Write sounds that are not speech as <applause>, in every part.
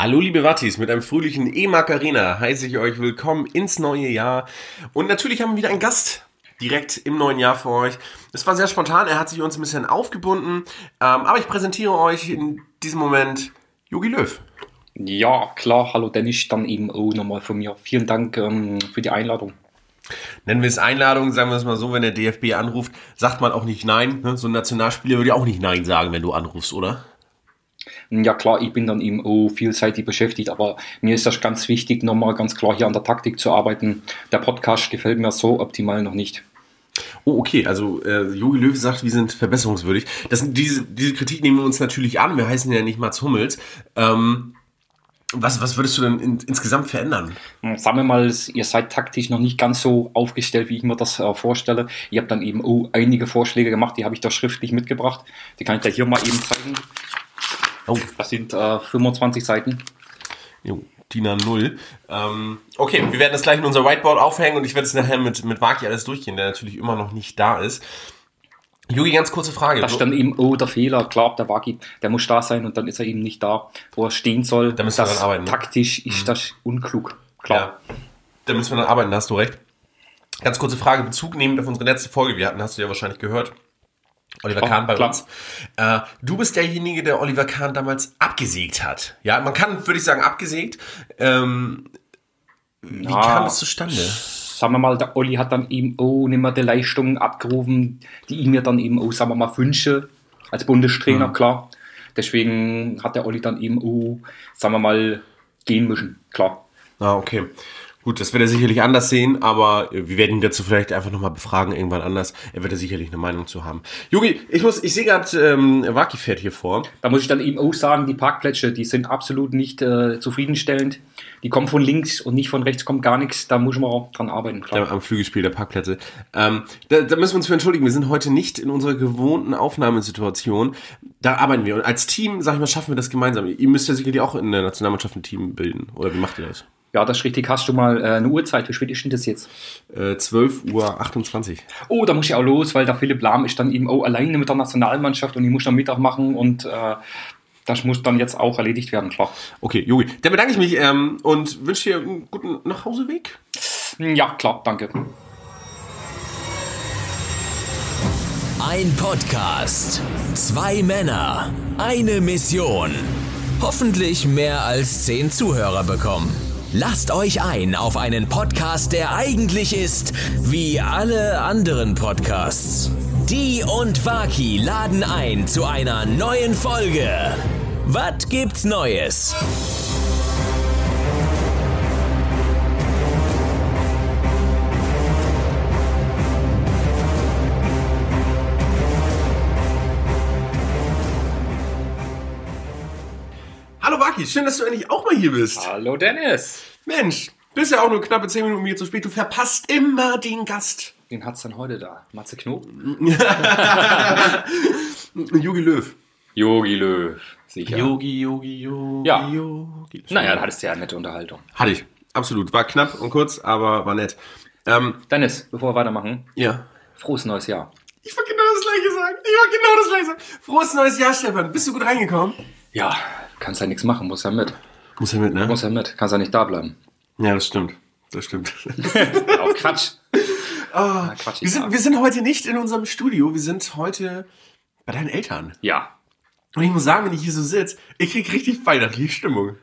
Hallo liebe Wattis, mit einem fröhlichen E-Macarena heiße ich euch willkommen ins neue Jahr. Und natürlich haben wir wieder einen Gast direkt im neuen Jahr für euch. Es war sehr spontan, er hat sich uns ein bisschen aufgebunden. Ähm, aber ich präsentiere euch in diesem Moment Jogi Löw. Ja, klar, hallo Dennis, dann eben auch nochmal von mir. Vielen Dank ähm, für die Einladung. Nennen wir es Einladung, sagen wir es mal so, wenn der DFB anruft, sagt man auch nicht Nein. Ne? So ein Nationalspieler würde ja auch nicht Nein sagen, wenn du anrufst, oder? Ja klar, ich bin dann eben auch vielseitig beschäftigt, aber mir ist das ganz wichtig, nochmal ganz klar hier an der Taktik zu arbeiten. Der Podcast gefällt mir so optimal noch nicht. Oh, okay. Also äh, Jogi Löw sagt, wir sind verbesserungswürdig. Das, diese, diese Kritik nehmen wir uns natürlich an. Wir heißen ja nicht Mats Hummels. Ähm, was, was würdest du denn in, insgesamt verändern? Hm, sagen wir mal, ihr seid taktisch noch nicht ganz so aufgestellt, wie ich mir das äh, vorstelle. Ihr habt dann eben oh, einige Vorschläge gemacht, die habe ich da schriftlich mitgebracht. Die kann ich da hier mal eben zeigen. Oh. Das sind äh, 25 Seiten. Jo, DIN A0. Ähm, okay, wir werden das gleich in unser Whiteboard aufhängen und ich werde es nachher mit, mit Waki alles durchgehen, der natürlich immer noch nicht da ist. Jugi, ganz kurze Frage. Da stand eben, oh, der Fehler, klar, der Waki, der muss da sein und dann ist er eben nicht da, wo er stehen soll. Da müssen wir dann arbeiten. Ne? Taktisch ist mhm. das unklug, klar. Ja, da müssen wir dann arbeiten, da hast du recht. Ganz kurze Frage, Bezug nehmend auf unsere letzte Folge, wir hatten, hast du ja wahrscheinlich gehört. Oliver oh, Kahn bei klar. uns. Äh, du bist derjenige, der Oliver Kahn damals abgesägt hat. Ja, man kann, würde ich sagen, abgesägt. Ähm, wie ja, kam das zustande? Sagen wir mal, der Olli hat dann eben auch nicht mehr die Leistungen abgerufen, die ich mir dann eben auch, sagen wir mal, wünsche, als Bundestrainer, mhm. klar. Deswegen hat der Olli dann eben auch, sagen wir mal, gehen müssen, klar. Ah, okay. Gut, das wird er sicherlich anders sehen, aber wir werden ihn dazu vielleicht einfach nochmal befragen, irgendwann anders. Er wird ja sicherlich eine Meinung zu haben. Jogi, ich muss, ich sehe gerade, ähm, Waki fährt hier vor. Da muss ich dann eben auch sagen, die Parkplätze, die sind absolut nicht äh, zufriedenstellend. Die kommen von links und nicht von rechts, kommt gar nichts. Da muss man auch dran arbeiten, klar. Ja, am Flügelspiel der Parkplätze. Ähm, da, da müssen wir uns für entschuldigen. Wir sind heute nicht in unserer gewohnten Aufnahmesituation. Da arbeiten wir. Und als Team, sag ich mal, schaffen wir das gemeinsam. Ihr müsst ja sicherlich auch in der Nationalmannschaft ein Team bilden. Oder wie macht ihr das? Ja, das ist richtig. Hast du mal äh, eine Uhrzeit? Wie spät ist denn das jetzt? Äh, 12.28 Uhr. Oh, da muss ich auch los, weil der Philipp Lahm ist dann eben auch alleine mit der Nationalmannschaft und ich muss dann Mittag machen und äh, das muss dann jetzt auch erledigt werden, klar. Okay, Jogi, dann bedanke ich mich ähm, und wünsche dir einen guten Nachhauseweg. Ja, klar, danke. Ein Podcast, zwei Männer, eine Mission. Hoffentlich mehr als zehn Zuhörer bekommen. Lasst euch ein auf einen Podcast, der eigentlich ist wie alle anderen Podcasts. Die und Waki laden ein zu einer neuen Folge. Was gibt's Neues? Waki, schön, dass du endlich auch mal hier bist. Hallo Dennis. Mensch, bist ja auch nur knappe 10 Minuten mir zu spät. Du verpasst immer den Gast. Den hat's dann heute da. Matze Knob? <laughs> Jogi Löw. Jogi Löw, sicher. Yogi, Yogi, Yogi, ja. Yogi. Naja, da hattest du ja eine nette Unterhaltung. Hatte ich, absolut. War knapp und kurz, aber war nett. Ähm, Dennis, bevor wir weitermachen. Ja. Frohes neues Jahr. Ich wollte genau das gleiche sagen. Ich wollte genau das gleiche sagen. Frohes neues Jahr, Stefan. Bist du gut reingekommen? Ja, kannst ja nichts machen, muss ja mit. Muss ja mit, ne? Muss ja mit, kannst ja nicht da bleiben. Ja, das stimmt. Das stimmt. <laughs> Auch Quatsch. Oh, Quatsch wir, sind, wir sind heute nicht in unserem Studio, wir sind heute bei deinen Eltern. Ja. Und ich muss sagen, wenn ich hier so sitze, ich krieg richtig weihnachtliche Stimmung.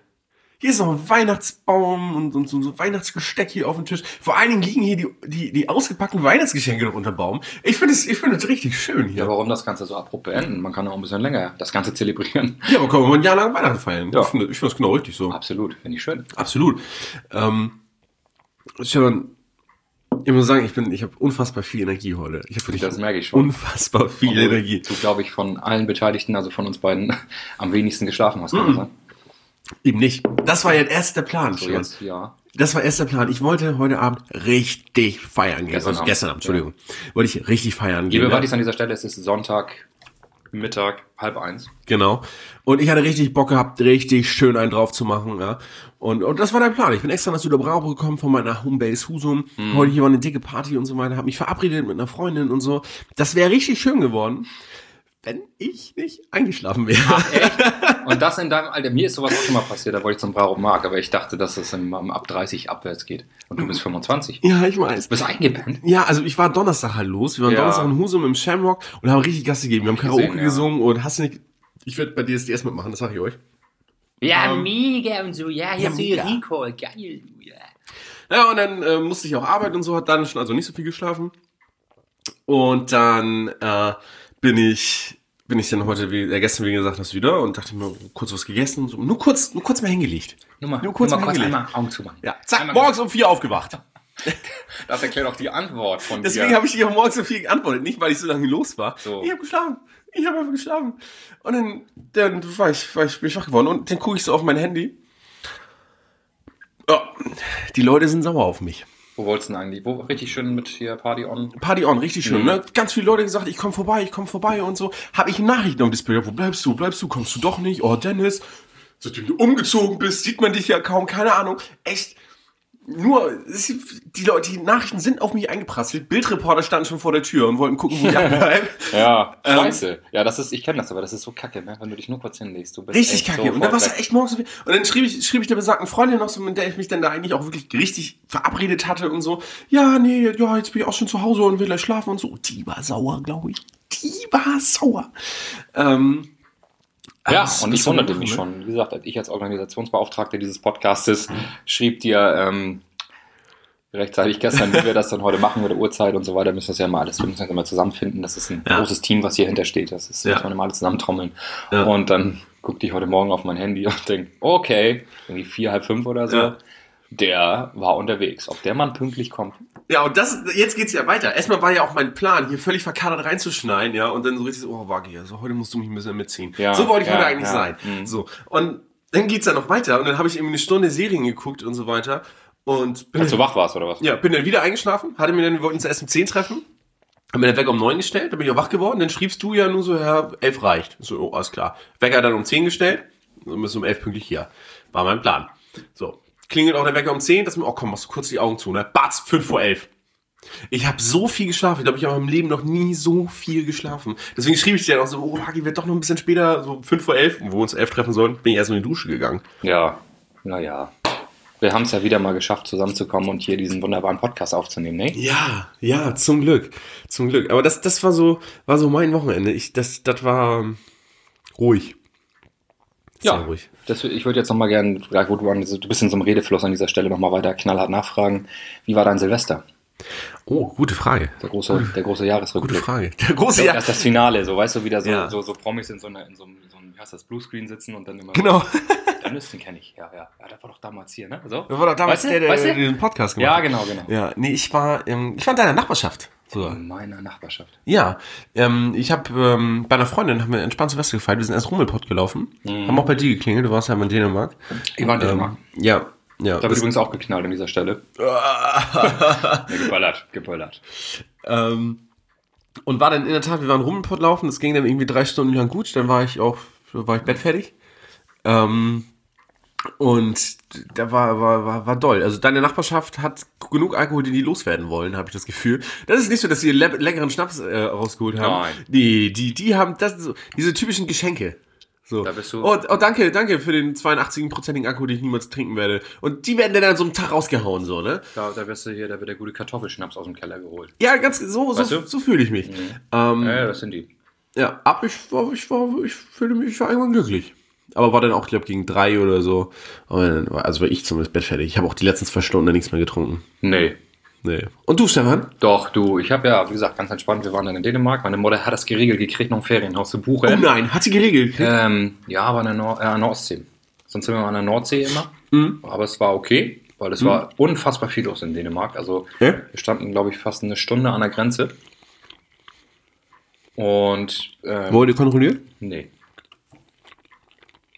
Hier ist noch ein Weihnachtsbaum und, und so, so Weihnachtsgesteck hier auf dem Tisch. Vor allen Dingen liegen hier die, die, die ausgepackten Weihnachtsgeschenke noch unter Baum. Ich finde es ich find richtig schön hier. Ja, warum das Ganze so abrupt beenden? Man kann auch ein bisschen länger das Ganze zelebrieren. Ja, aber können wir ein Jahr lang Weihnachten feiern. Ja. Ich finde ich find das genau richtig so. Absolut, finde ich schön. Absolut. Ähm, Stefan, ich muss sagen, ich bin, ich habe unfassbar viel Energie heute. Ich habe das merke ich schon. Unfassbar viel Obwohl Energie. Du, glaube ich, von allen Beteiligten, also von uns beiden, <laughs> am wenigsten geschlafen hast. Mhm. Eben nicht. Das war ja erst der Plan. So jetzt, ja. Das war erst der Plan. Ich wollte heute Abend richtig feiern gehen. Gestern, also, Abend. gestern Abend, Entschuldigung. Ja. Wollte ich richtig feiern gehen. Liebe Wattis an dieser Stelle, es ist Sonntag, Mittag, halb eins. Genau. Und ich hatte richtig Bock gehabt, richtig schön einen drauf zu machen. Ja. Und, und das war der Plan. Ich bin extra nach Süderbrauch gekommen von meiner Homebase Husum. Mhm. Heute hier war eine dicke Party und so weiter. Hab mich verabredet mit einer Freundin und so. Das wäre richtig schön geworden wenn ich nicht eingeschlafen wäre. Ach, echt? Und das in deinem Alter. Mir ist sowas auch schon mal passiert, da wollte ich zum Braumarkt, aber ich dachte, dass es im, ab 30 abwärts geht. Und du bist 25. Ja, ich weiß. Du bist eingepennt. Ja, also ich war Donnerstag halt los. Wir waren Ja. Donnerstag in Husum im Shamrock und haben richtig Gas gegeben. Wir haben Karaoke gesehen, ja. gesungen und hast du nicht. Ich werde bei DSDS mitmachen, das sage ich euch. Ja, Ähm, mega und so. Ja, ja, mega. Recall. Geil. Ja. Ja, und dann äh, musste ich auch arbeiten und so, hat dann schon also nicht so viel geschlafen. Und dann äh, bin ich bin ich dann heute, wie äh, gestern wie gesagt hast, wieder und dachte mir kurz was gegessen, so, nur kurz, nur kurz mal hingelegt. Nur mal, Nur kurz nur mal mal kurz einmal Augen zumachen. Ja, zack, Einmal morgens um vier aufgewacht. <laughs> Das erklärt auch die Antwort von Deswegen dir. habe ich dir morgens so viel geantwortet, nicht weil ich so lange los war. So. Ich habe geschlafen. Ich habe einfach geschlafen. Und dann, dann war ich, war ich, bin ich wach geworden und dann gucke ich so auf mein Handy. Ja, die Leute sind sauer auf mich. Wo wolltest du denn eigentlich? Wo richtig schön mit hier Party on? Party on, richtig schön, Mhm. ne? Ganz viele Leute gesagt, ich komme vorbei, ich komme vorbei und so. Habe ich Nachrichten auf Display, wo bleibst du, bleibst du, kommst du doch nicht? Oh, Dennis, seitdem du umgezogen bist, sieht man dich ja kaum, keine Ahnung. Echt, nur, die Leute, die Nachrichten sind auf mich eingeprasselt. Bildreporter standen schon vor der Tür und wollten gucken, wo ich abbleibe. <laughs> Ja, Ähm, scheiße. ja, das ist, ich kenne das, aber das ist so kacke, ne? wenn du dich nur kurz hinlegst. Du bist Richtig kacke. sofort und dann war es echt morgens so viel. Und dann schrieb ich, schrieb ich der besagten Freundin noch so, mit der ich mich dann da eigentlich auch wirklich richtig verabredet hatte und so. Ja, nee, ja, jetzt bin ich auch schon zu Hause und will gleich schlafen und so. Die war sauer, glaube ich. Die war sauer. Ähm, Ja, was- und ich wunderte mich ne? schon. Wie gesagt, als ich als Organisationsbeauftragter dieses Podcastes schrieb dir ähm, rechtzeitig gestern, wie wir das dann heute machen mit der Uhrzeit und so weiter, müssen wir das ja mal alles, wir müssen das immer zusammenfinden. Das ist ein Ja. großes Team, was hier hintersteht. Das ist, Ja. muss man immer alles zusammentrommeln. Ja. Und dann guckte ich heute Morgen auf mein Handy und denke, okay, irgendwie vier, halb fünf oder so. Ja. Der war unterwegs. Ob der Mann pünktlich kommt? Ja, und das, jetzt geht's ja weiter. Erstmal war ja auch mein Plan, hier völlig verkadert reinzuschneiden, ja, und dann so richtig so, oh, Wagi, also heute musst du mich ein bisschen mitziehen. Ja, so wollte ich ja, heute eigentlich ja. sein. Mhm. So. Und dann geht's ja noch weiter und dann habe ich irgendwie eine Stunde Serien geguckt und so weiter und bin Als du wach warst oder was? Ja, bin dann wieder eingeschlafen, hatte mir dann, wir wollten uns erst um 10 treffen, hab mir den Wecker um 9 gestellt, dann bin ich auch wach geworden, dann schriebst du ja nur so, ja, 11 reicht. So, oh, alles klar. Wecker dann um 10 gestellt, dann du um 11 pünktlich hier. War mein Plan. So, klingelt auch der Wecker um 10, dass mir, oh komm, machst du kurz die Augen zu, ne? Batz, 5 vor 11. Ich habe so viel geschlafen. Ich glaube, ich habe in meinem Leben noch nie so viel geschlafen. Deswegen schrieb ich dir dann auch so, oh, Hagi, wird doch noch ein bisschen später, so 5 vor 11, wo wir uns 11 treffen sollen, bin ich erst in die Dusche gegangen. Ja, naja. Wir haben es ja wieder mal geschafft, zusammenzukommen und hier diesen wunderbaren Podcast aufzunehmen, ne? Ja, ja, zum Glück. Zum Glück. Aber das, das war so, war so mein Wochenende. Ich, das, das war ähm, ruhig. Ja, ruhig. das, ich würde jetzt nochmal gerne, gleich wo du, an, du bist in so einem Redefluss an dieser Stelle nochmal weiter knallhart nachfragen. Wie war dein Silvester? Oh, gute Frage. Der große, der große Jahresrückblick. Gute Frage. <laughs> Der große, Das ja. ist das Finale, so weißt du, wieder so, Ja. so, so Promis in so, einer, in so einem, so einem, wie heißt das, Bluescreen sitzen und dann immer Genau. so, den kenne ich, ja, ja. Ja, der war doch damals hier, ne? So? Das war doch damals Weißt der, der, Weißt du? der diesen Podcast gemacht Ja, hat. genau, genau. Ja, nee, ich war, ähm, ich war in deiner Nachbarschaft. So. In meiner Nachbarschaft. Ja, ähm, ich habe ähm, bei einer Freundin haben wir entspannt Silvester gefeiert. Wir sind erst Rummelpott gelaufen. Mhm. Haben auch bei dir geklingelt. Du warst ja in Dänemark. Ich war in Dänemark. Ähm, ja, ja. Da wird übrigens auch geknallt an dieser Stelle. <laughs> nee, geballert, geballert. Ähm, und war dann in der Tat, wir waren Rummelpott laufen, das ging dann irgendwie drei Stunden lang gut, dann war ich auch, war ich bettfertig. Ähm, und da war, war, war, war doll. Also deine Nachbarschaft hat genug Alkohol, den die loswerden wollen, habe ich das Gefühl. Das ist nicht so, dass sie le leckeren Schnaps äh, rausgeholt haben. Nein. Nee, die, die haben das so, diese typischen Geschenke. So. Da bist du- Oh, oh, danke, danke für den 82-prozentigen Alkohol, den ich niemals trinken werde. Und die werden dann an so einem Tag rausgehauen, so, ne? Da, da wirst du hier, da wird der gute Kartoffelschnaps aus dem Keller geholt. Ja, ganz so, Weißt so, du? so fühle ich mich. Ähm, Ja, das sind die. Ja, aber ich war, ich war, ich fühle mich, ich war irgendwann glücklich. Aber war dann auch, glaube gegen drei oder so. Dann also war ich zumindest bettfertig. Ich habe auch die letzten zwei Stunden nichts mehr getrunken. Nee. Nee. Und du, Stefan? Doch, du, ich habe ja, wie gesagt, ganz entspannt, wir waren dann in Dänemark. Meine Mutter hat das geregelt gekriegt, noch ein Ferienhaus zu buchen. Oh nein, hat sie geregelt. Ähm, ja, aber an der, Nor äh, an der Ostsee. Sonst sind wir mal an der Nordsee immer. Aber es war okay, weil es war unfassbar viel los in Dänemark. Also Ja? wir standen, glaube ich, fast eine Stunde an der Grenze. Und ähm, Wollt ihr kontrollieren? nee.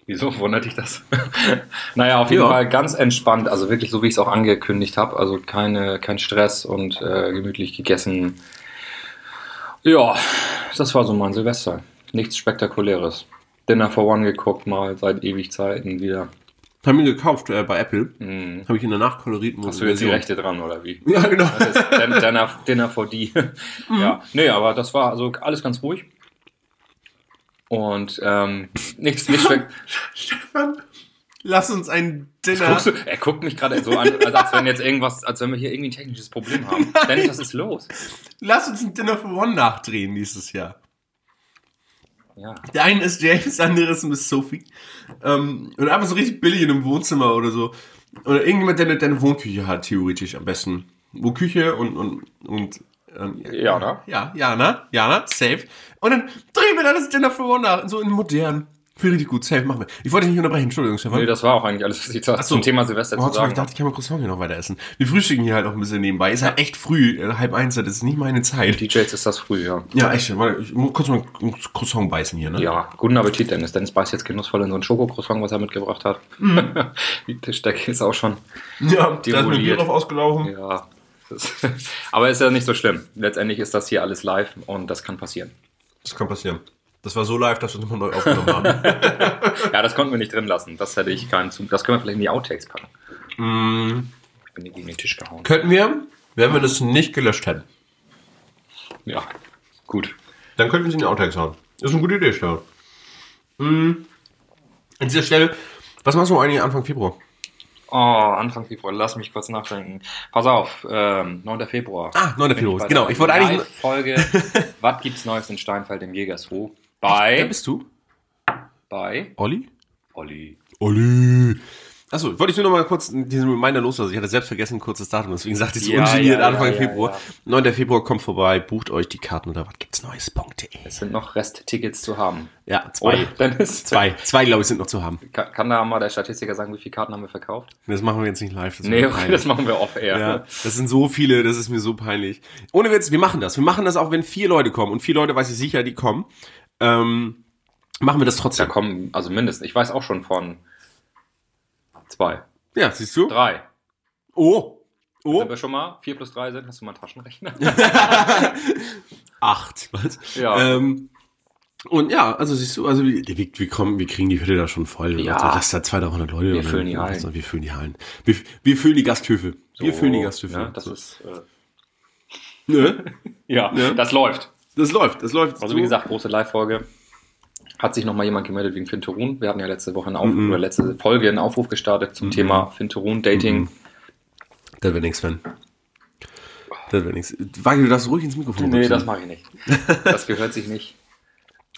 Wieso wundert dich das? <laughs> naja, auf jeden Ja. Fall ganz entspannt, also wirklich so, wie ich es auch angekündigt habe. Also keine, kein Stress und äh, gemütlich gegessen. Ja, das war so mein Silvester. Nichts Spektakuläres. Dinner for One geguckt, mal seit ewig Zeiten wieder. Haben wir gekauft äh, bei Apple. Hm. Habe ich in der nachkolorierten Hast du jetzt die Rechte dran, oder wie? Ja, genau. Das ist Din- Dinner, Dinner for die. <laughs> Ja, nee, aber das war also alles ganz ruhig. Und ähm, nichts nicht schmeckt. <laughs> Stefan, lass uns ein Dinner. Du, er guckt mich gerade so an, als, als wenn jetzt irgendwas, als wenn wir hier irgendwie ein technisches Problem haben. <laughs> Dennis, was ist los? Lass uns ein Dinner for One nachdrehen nächstes Jahr. Ja. Der eine ist James, der andere ist Miss Sophie. Ähm, und einfach so richtig billig in einem Wohnzimmer oder so. Oder irgendjemand, der eine, der eine Wohnküche hat, theoretisch am besten. Wo Küche und, und, und ähm, Jana? Ja, Jana, Jana, safe. Und dann drehen wir dann das Dinner for One nach, so in modern. Finde richtig gut, safe, machen wir. Ich wollte dich nicht unterbrechen, Entschuldigung, Stefan. Nee, das war auch eigentlich alles, was ich Ach so. zum Thema Silvester Oh, zu sagen ich dachte, ich kann mal Croissant hier noch weiter essen. Wir frühstücken hier halt auch ein bisschen nebenbei. Ist halt echt früh, äh, halb eins, das ist nicht meine Zeit. DJs ist das früh, ja. Ja, echt. Warte, ich muss kurz mal ein Croissant beißen hier, ne? Ja, guten Appetit, Dennis. Dennis beißt jetzt genussvoll in so ein Schokocroissant, was er mitgebracht hat. <laughs> Die Tischdecke ist auch schon. Ja, da ist Demoliert. Bier drauf ausgelaufen. Ja. <laughs> Aber ist ja nicht so schlimm. Letztendlich ist das hier alles live und das kann passieren. Das kann passieren. Das war so live, dass wir es nochmal neu aufgenommen haben. <laughs> Ja, das konnten wir nicht drin lassen. Das hätte ich keinen. Das können wir vielleicht in die Outtakes packen. mm, Ich bin gegen den Tisch gehauen. könnten wir, wenn wir das nicht gelöscht hätten, Ja, gut. dann könnten wir es in die Outtakes hauen. Ist eine gute Idee, Stefan. Mm, an dieser Stelle, was machst du eigentlich Anfang Februar? Oh, Anfang Februar, lass mich kurz nachdenken. Pass auf, ähm, 9. Februar. Ah, 9. Bin Februar, genau. Ich wollte eigentlich- Folge <laughs> Was gibt's Neues in Steinfeld im Jägershof? Wer Bei, bist du? bei Olli? Olli. Olli. Achso, wollte ich nur noch mal kurz diesen Reminder loslassen. Ich hatte selbst vergessen, kurzes Datum, deswegen sagte ich so Ja, ungeniert ja, Anfang ja, Februar. ja. 9. Februar kommt vorbei, bucht euch die Karten oder was gibt's Neues.de. Es sind noch Resttickets zu haben. Ja, Oder, zwei. Dennis? Zwei, zwei glaube ich, sind noch zu haben. Kann, kann da mal der Statistiker sagen, wie viele Karten haben wir verkauft? Das machen wir jetzt nicht live. Das Nee, okay, das machen wir off-air. Ja, das sind so viele, das ist mir so peinlich. Ohne Witz, wir machen das. Wir machen das auch, wenn vier Leute kommen. Und vier Leute weiß ich sicher, die kommen. Ähm, machen wir das Da trotzdem. kommen, also mindestens, ich weiß auch schon von zwei, Ja, siehst du? drei. Oh. Oh. Sind wir schon mal? Vier plus drei sind, hast du mal einen Taschenrechner? <laughs> Acht. Was? Ja. Ähm, und ja, also siehst du, also wir, wir, kommen, wir kriegen die Hütte da schon voll. Ja. Also, lass da 200, 300 Leute. Wir füllen die Hallen. Wir füllen die Hallen. Wir, wir füllen die Gasthöfe. wir So, füllen die Gasthöfe. Ja, das So. ist, äh, Ne? <laughs> ja, Ja. das läuft. Das läuft, das läuft. Also so. wie gesagt, große Live-Folge. Hat sich nochmal jemand gemeldet wegen Finterun. Wir hatten ja letzte Woche einen Aufruf, Mhm. oder letzte Folge einen Aufruf gestartet zum Thema Finterun, Dating. Mhm. Das wäre nix, Sven. Das wäre nix. Wagi, du darfst ruhig ins Mikrofon Nee, das mache ich nicht. Das gehört sich nicht. <laughs>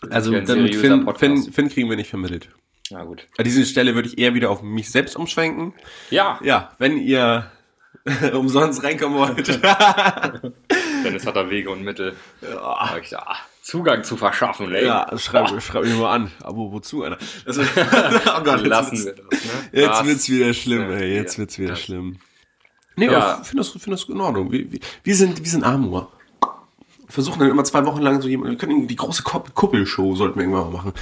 Also Das ist ja dann ein mit seriöser Finn. Finn, Finn kriegen wir nicht vermittelt. Na gut. An dieser Stelle würde ich eher wieder auf mich selbst umschwenken. Ja, Ja, wenn ihr <laughs> umsonst reinkommen wollt. <laughs> Dennis hat da Wege und Mittel, euch da Zugang zu verschaffen. Ey. ja, schreib, schreib mich mal an. Aber wozu, einer? Also, <laughs> <laughs> oh Gott, jetzt Lassen wird's, wir das. Ne? jetzt Das- wird's wieder schlimm, ey. Jetzt Ja. wird's wieder Das- schlimm. Nee, Ja. aber ich finde das, find das in Ordnung. Wir, wir, wir, sind, wir sind Amor. Wir versuchen dann immer zwei Wochen lang so jemand, wir können die große Kupp- Kuppelshow sollten wir irgendwann mal machen.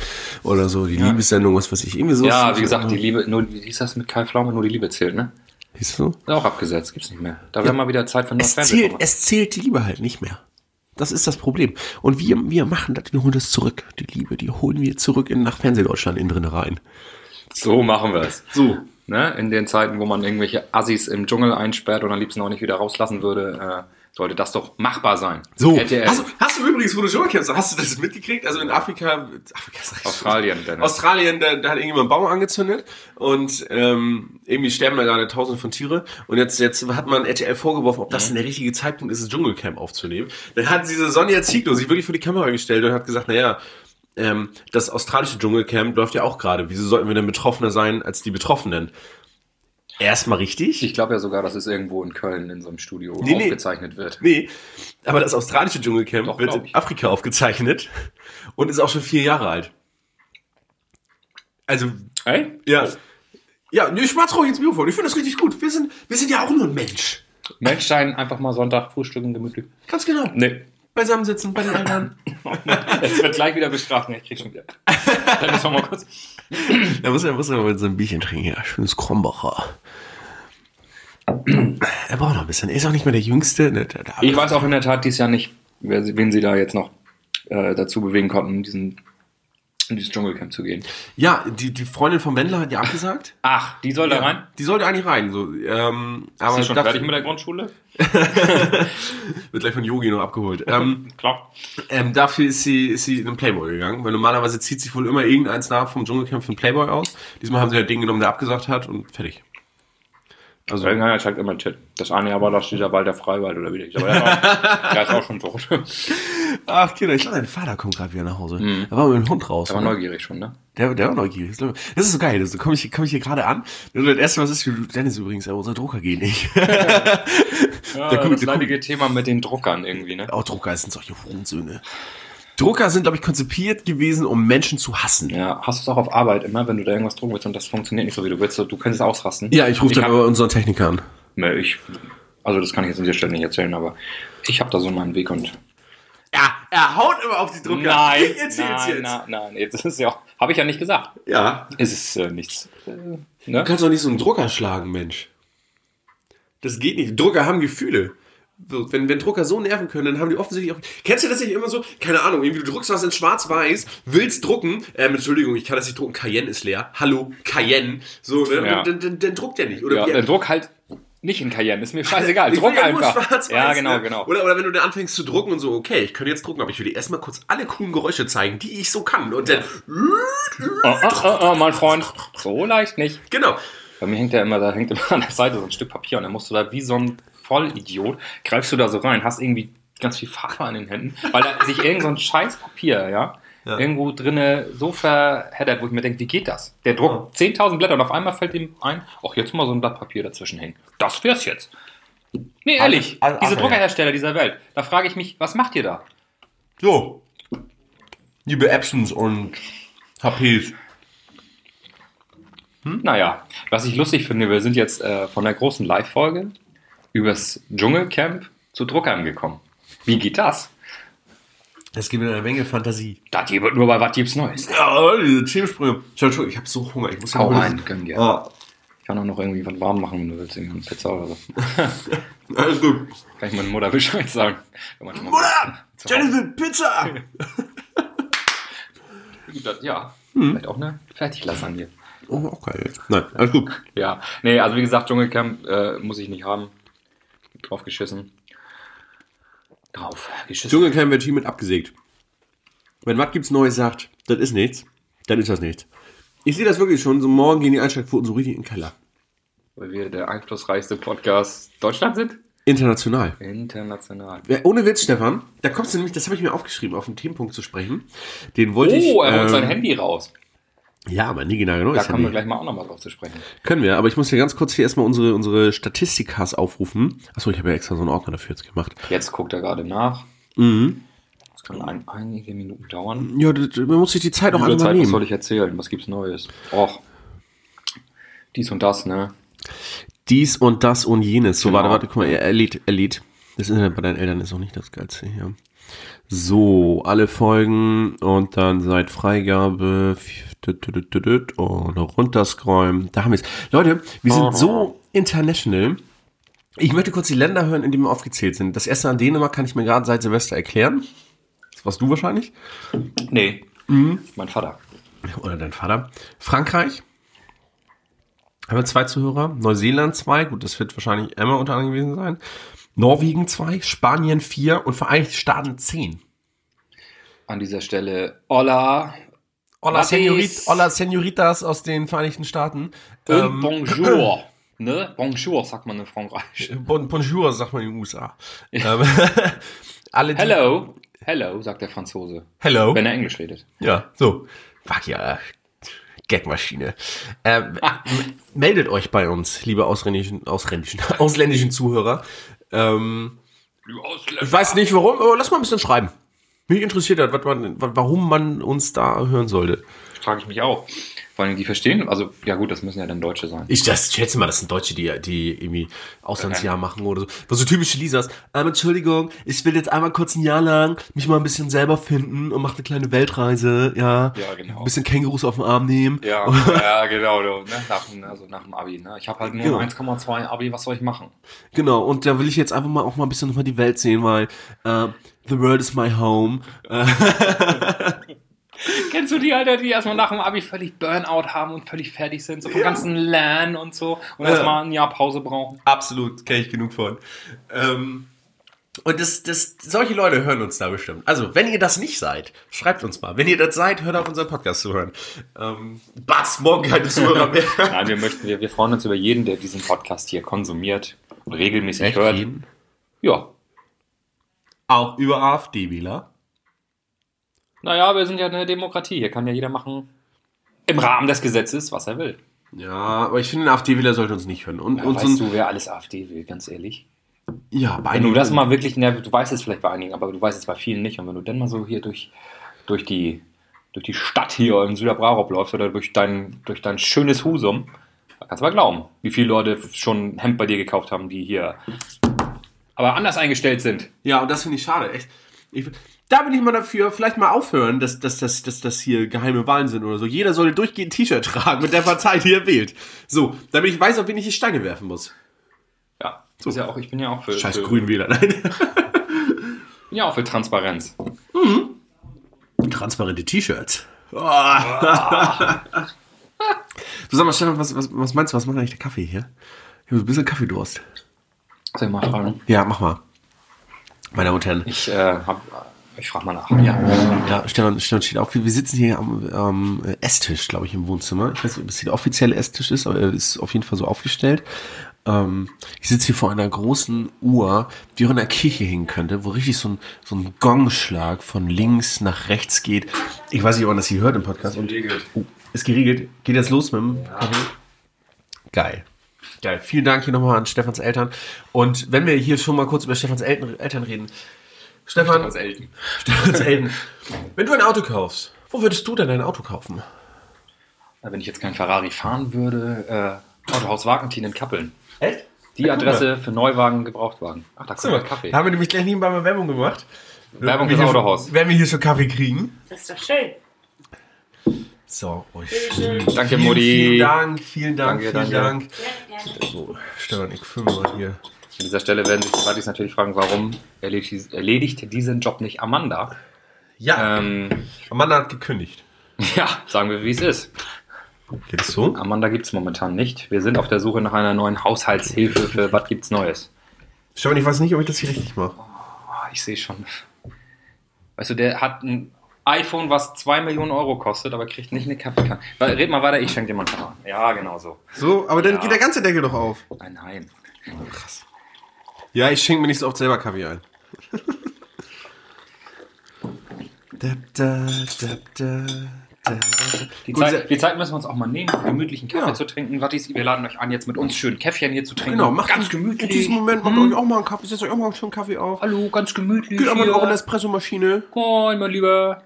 Oder so, die Liebessendung, was weiß ich. Irgendwie so. Ja, wie gesagt, die Liebe, nur, wie hieß das mit Kai Pflaume? Nur die Liebe zählt, ne? Siehst du? Ist auch abgesetzt, gibt's nicht mehr. Da wäre mal wieder Zeit für neues Es zählt, es zählt die Liebe halt nicht mehr. Das ist das Problem. Und wir, wir machen das, wir holen das zurück. Die Liebe, die holen wir zurück in, nach Fernsehdeutschland innen drin rein. So machen wir es. So. Ne? In den Zeiten, wo man irgendwelche Assis im Dschungel einsperrt und am liebsten auch nicht wieder rauslassen würde, äh, sollte das doch machbar sein. So. RTL. Hast, du, hast du übrigens, wo du schon kennst, hast du das mitgekriegt? Also in Afrika, Afrika schon. Australien, Dennis. Australien, da, da hat irgendjemand einen Baum angezündet und ähm, irgendwie sterben da gerade tausende von Tiere. Und jetzt, jetzt hat man RTL vorgeworfen, ob das denn der richtige Zeitpunkt ist, das Dschungelcamp aufzunehmen. Dann hat diese Sonja Ziegler sich wirklich vor die Kamera gestellt und hat gesagt, naja, ähm, das australische Dschungelcamp läuft ja auch gerade. Wieso sollten wir denn betroffener sein als die Betroffenen? Erstmal richtig. Ich glaube ja sogar, dass es irgendwo in Köln in so einem Studio Nee, nee. aufgezeichnet wird. Nee, aber das australische Dschungelcamp Doch, wird in. Afrika aufgezeichnet und ist auch schon vier Jahre alt. Also, Hey? ja. Ja, nee, ich mach's ruhig ins Mikrofon. Ich finde das richtig gut. Wir sind, wir sind ja auch nur ein Mensch. Menschsein, einfach mal Sonntag frühstücken, gemütlich. Ganz genau. Nee. Beisammensitzen bei den Eltern. <laughs> Es wird gleich wieder bestraft. Ich krieg schon wieder. <laughs> Dann ist noch mal kurz. Da muss er, muss er mal so ein Bierchen trinken. Ja, schönes Krombacher. Er braucht noch ein bisschen. Er ist auch nicht mehr der Jüngste. Ne? Der, der, Ich weiß auch in der Tat dies Jahr nicht, wer, sie- wen sie da jetzt noch äh, dazu bewegen konnten, diesen in dieses Dschungelcamp zu gehen. Ja, die, die Freundin vom Wendler hat ja abgesagt. <laughs> Ach, die soll da rein? Die sollte eigentlich rein. So, ähm, aber Ist sie schon fertig mit der Grundschule? <laughs> wird gleich von Yogi noch abgeholt. <laughs> Ähm, Klar. Ähm, dafür ist sie, ist sie in den Playboy gegangen, weil normalerweise zieht sich wohl immer irgendeins nach vom Dschungelcamp von Playboy aus. Diesmal haben sie halt den genommen, der abgesagt hat und fertig. Also, Irgendeiner zeigt immer Chat. Das eine aber das dieser Wald der Freiwald oder wie der ist. Aber der, auch, <laughs> der ist auch schon tot. Ach, Kinder, ich glaube, dein Vater kommt gerade wieder nach Hause. Mhm. Da war mit dem Hund raus. Der war neugierig schon, ne? Der, der war neugierig. Das ist so geil. Da komme ich, komm ich hier gerade an. Das erste, was ist, Dennis übrigens, unser Drucker geht nicht. <laughs> ja, da <laughs> das leidige Thema mit den Druckern irgendwie, ne? Auch Drucker sind solche Hurensöhne. Drucker sind, glaube ich, konzipiert gewesen, um Menschen zu hassen. Ja, hast du es auch auf Arbeit immer, wenn du da irgendwas drucken willst und das funktioniert nicht so, wie du willst, du könntest es ausrasten. Ja, ich rufe dann aber unseren Techniker an. Ne, ich, also das kann ich jetzt an dieser Stelle nicht erzählen, aber ich habe da so meinen Weg und ja, er haut immer auf die Drucker. Nein, <laughs> ich erzähl's nein, jetzt. Nein, nein, jetzt ist es ja, habe ich ja nicht gesagt. Ja. Es ist äh, nichts. Äh, ne? Du kannst doch nicht so einen Drucker schlagen, Mensch. Das geht nicht. Drucker haben Gefühle wenn, wenn Drucker so nerven können, dann haben die offensichtlich auch. Kennst du das nicht immer so? Keine Ahnung, irgendwie du druckst was in schwarz-weiß, willst drucken, ähm, Entschuldigung, ich kann das nicht drucken, Cayenne ist leer. Hallo, Cayenne. So, ne? Ja. Dann, dann, dann, druckt der nicht. Oder ja, dann druck halt nicht in Cayenne, ist mir scheißegal. <laughs> Ich Druck ja einfach. ja, genau, ne? genau. Oder, oder wenn du dann anfängst zu drucken und so, okay, ich könnte jetzt drucken, aber ich will dir erstmal kurz alle coolen Geräusche zeigen, die ich so kann. Und dann. Oh, oh, oh, oh, mein Freund, so leicht nicht. Genau. Bei mir hängt ja immer, da hängt immer an der Seite so ein Stück Papier und dann musst du da wie so ein Vollidiot, greifst du da so rein, hast irgendwie ganz viel Farbe an den Händen, weil da sich irgend so ein scheiß Papier, ja, ja. irgendwo drinne so verheddert, wo ich mir denke, wie geht das? Der druckt 10.000 Blätter und auf einmal fällt ihm ein, auch jetzt mal so ein Blatt Papier dazwischen hängen. Das wär's jetzt. Nee, ehrlich, all, all, diese Druckerhersteller dieser Welt, da frage ich mich, was macht ihr da? So, liebe Epsons und HPs. Hm? Naja, was ich lustig finde, wir sind jetzt äh, von der großen Live-Folge übers Dschungelcamp zu Druckern gekommen. Wie geht das? Es gibt eine Menge Fantasie. Das gibt nur bei was gibt's Neues. Ja, diese Themensprünge. Entschuldigung, ich habe so Hunger. Ich muss Hau rein, gönn dir. Ah. Ich kann auch noch irgendwie was warm machen, wenn du willst. Eine Pizza oder so. <laughs> Alles gut. Kann ich meiner Mutter Bescheid sagen. Mutter! Jennifer, Pizza! <laughs> ja, hm. vielleicht auch eine Fertiglasagne. Oh, auch geil. Nein, alles gut. Ja, nee, also wie gesagt, Dschungelcamp äh, muss ich nicht haben drauf geschissen. Drauf geschissen. Dschungelcamp wird hiermit abgesägt. Wenn was gibt's Neues sagt, das ist nichts, dann ist das nichts. Ich sehe das wirklich schon, so morgen gehen die Einschlagquoten so richtig in den Keller. Weil wir der einflussreichste Podcast Deutschland sind? International. International. Ja, ohne Witz, Stefan, da kommst du nämlich, das habe ich mir aufgeschrieben, auf den Themenpunkt zu sprechen. Den wollte oh, ich. Oh, er holt ähm, sein Handy raus. Ja, aber nie genau. Da kommen wir gleich mal auch nochmal drauf zu sprechen. Können wir, aber ich muss hier ganz kurz hier erstmal unsere, unsere Statistikas aufrufen. Achso, ich habe ja extra so einen Ordner dafür jetzt gemacht. Jetzt guckt er gerade nach. Mhm. Das kann ein, einige Minuten dauern. Ja, das, man muss sich die Zeit auch einfach Zeit, nehmen. Was soll ich erzählen? Was gibt's Neues? Och, dies und das, ne? Dies und das und jenes. So, genau. warte, warte, guck mal, Elite, Elite. Das Internet bei deinen Eltern ist auch nicht das Geilste hier. So, alle Folgen und dann seit Freigabe und runterscrollen. Da haben wir es. Leute, wir sind so international. Ich möchte kurz die Länder hören, in denen wir aufgezählt sind. Das erste an Dänemark kann ich mir gerade seit Silvester erklären. Das warst du wahrscheinlich? Nee. Mhm. Mein Vater. Oder dein Vater. Frankreich. Haben wir zwei Zuhörer. Neuseeland zwei. Gut, das wird wahrscheinlich Emma unter anderem gewesen sein. Norwegen 2, Spanien 4 und Vereinigte Staaten 10. An dieser Stelle Hola. Hola, Senorit, Hola Senoritas aus den Vereinigten Staaten. Und ähm, Bonjour. <laughs> Ne? Bonjour sagt man in Frankreich. Bon, bonjour sagt man in den USA. Ähm, <laughs> alle Hello. Hello, sagt der Franzose. Hello. Wenn er Englisch redet. Ja, so. Fuck ja. Gagmaschine. Ähm, <laughs> meldet euch bei uns, liebe ausländischen, ausländischen, ausländischen Zuhörer. Ähm, ich weiß nicht warum, aber lass mal ein bisschen schreiben. Mich interessiert hat, man, warum man uns da hören sollte. Frage ich mich auch. Vor allem, die verstehen, also ja gut, das müssen ja dann Deutsche sein. Ich das schätze mal, das sind Deutsche, die, die irgendwie Auslandsjahr okay. machen oder so. Was so typische Lisas. Ähm, Entschuldigung, ich will jetzt einmal kurz ein Jahr lang mich mal ein bisschen selber finden und mache eine kleine Weltreise, ja. Ja, genau. Ein bisschen Kängurus auf den Arm nehmen. Ja, <laughs> ja genau, ne? nach, also nach dem Abi. Ne? Ich habe halt nur genau. 1,2 Abi, was soll ich machen? Genau, und da will ich jetzt einfach mal auch mal ein bisschen nochmal die Welt sehen, weil äh, The world is my home. <laughs> <laughs> <laughs> Kennst du die, Alter, die erstmal nach dem Abi völlig Burnout haben und völlig fertig sind, so vom Ja. ganzen Lernen und so und Ja. erstmal ein Jahr Pause brauchen? Absolut, kenne ich genug von. Ähm, und das, das, solche Leute hören uns da bestimmt. Also, wenn ihr das nicht seid, schreibt uns mal. Wenn ihr das seid, hört auf unseren Podcast zu hören. Ähm, Batz, morgen keine Zuhörer <laughs> mehr. Nein, wir möchten, wir, wir freuen uns über jeden, der diesen Podcast hier konsumiert und regelmäßig hört. jeden? Ja. Auch über AfD-Wähler. Naja, wir sind ja eine Demokratie. Hier kann ja jeder machen im Rahmen des Gesetzes, was er will. Ja, aber ich finde, ein AfD-Wähler sollte uns nicht hören. Und, Ja, und weißt so ein, du, wer alles AfD will, ganz ehrlich? ja, bei Wenn du einigen- das mal wirklich, na, du weißt es vielleicht bei einigen, aber du weißt es bei vielen nicht. Und wenn du dann mal so hier durch, durch, die, durch die Stadt hier in Süderbraurup läufst oder durch dein, durch dein schönes Husum, da kannst du mal glauben, wie viele Leute schon ein Hemd bei dir gekauft haben, die hier aber anders eingestellt sind. Ja, und das finde ich schade, echt. Ich, da bin ich mal dafür, vielleicht mal aufhören, dass, dass, dass, dass das hier geheime Wahlen sind oder so. Jeder sollte durchgehend ein T-Shirt tragen mit der Partei, die er wählt. So, damit ich weiß, auf wen ich die Steine werfen muss. Ja, ist ja auch, ich bin ja auch für, Scheiß für, Grünwähler, nein. bin <laughs> ja auch für Transparenz. Transparente T-Shirts. <laughs> Oh. du sag mal, Stefan, was, was, was meinst du, was macht eigentlich der Kaffee hier? Ich habe ein bisschen Kaffeedurst. Soll ich mal fragen? Ja, mach mal. Meine Damen und Herren. Ich, äh, hab, ich frage mal nach. Ja, ja Stefan, Stefan steht auf. Wir sitzen hier am, am Esstisch, glaube ich, im Wohnzimmer. Ich weiß nicht, ob es hier der offizielle Esstisch ist, aber er ist auf jeden Fall so aufgestellt. Ähm, ich sitze hier vor einer großen Uhr, die auch in der Kirche hängen könnte, wo richtig so ein, so ein Gongschlag von links nach rechts geht. Ich weiß nicht, ob man das hier hört im Podcast. Und, oh, ist geriegelt. Geht jetzt los mit dem Kaffee? Geil. Geil. Vielen Dank hier nochmal an Stefans Eltern. Und wenn wir hier schon mal kurz über Stefans Eltern, Eltern reden. Stefan, Elten. <laughs> Stefans Eltern. Wenn du ein Auto kaufst, wo würdest du denn ein Auto kaufen? Wenn ich jetzt kein Ferrari fahren würde, äh, Autohaus Wagentin in Kappeln. Echt? Die Adresse für Neuwagen, Gebrauchtwagen. Ach, da kommt Kaffee. Da haben wir nämlich gleich nebenbei mal Werbung gemacht. Werbung fürs wir hier Autohaus. schon- Wenn wir hier schon Kaffee kriegen. Das ist doch schön. So, oh, Danke, vielen, Mutti. Vielen Dank, vielen Dank, Danke, vielen danke. Dank. Ja. So, Stefan, ich filme mal hier. An dieser Stelle werden sich die Partys natürlich fragen, warum erledigt, erledigt diesen Job nicht Amanda? Ja, Ähm, Amanda hat gekündigt. <laughs> ja, sagen wir, wie es ist. Geht es so? Amanda gibt es momentan nicht. Wir sind auf der Suche nach einer neuen Haushaltshilfe für was gibt's Neues. Stefan, ich weiß nicht, ob ich das hier richtig mache. Oh, ich sehe schon. Weißt du, der hat ein iPhone, was 2 Millionen Euro kostet, aber kriegt nicht eine Kaffeekanne. Red mal weiter, ich schenke dir mal einen Kaffee. Ja, genau so. So, aber dann Ja. geht der ganze Deckel doch auf. Nein, nein. Krass. Ja, ich schenke mir nicht so oft selber Kaffee ein. da, da, da, da, da, da. Die Gut, Zeit, die Zeit müssen wir uns auch mal nehmen, gemütlichen Kaffee Ja. zu trinken. Wattis, wir laden euch an, jetzt mit uns schön Käffchen hier zu trinken. Genau, macht ganz in- gemütlich. In diesem Moment macht Hm. euch auch mal einen Kaffee, setzt euch auch mal schon einen Kaffee auf. Hallo, ganz gemütlich. Geht auch mal in eure Espressomaschine. Moin, mein Lieber.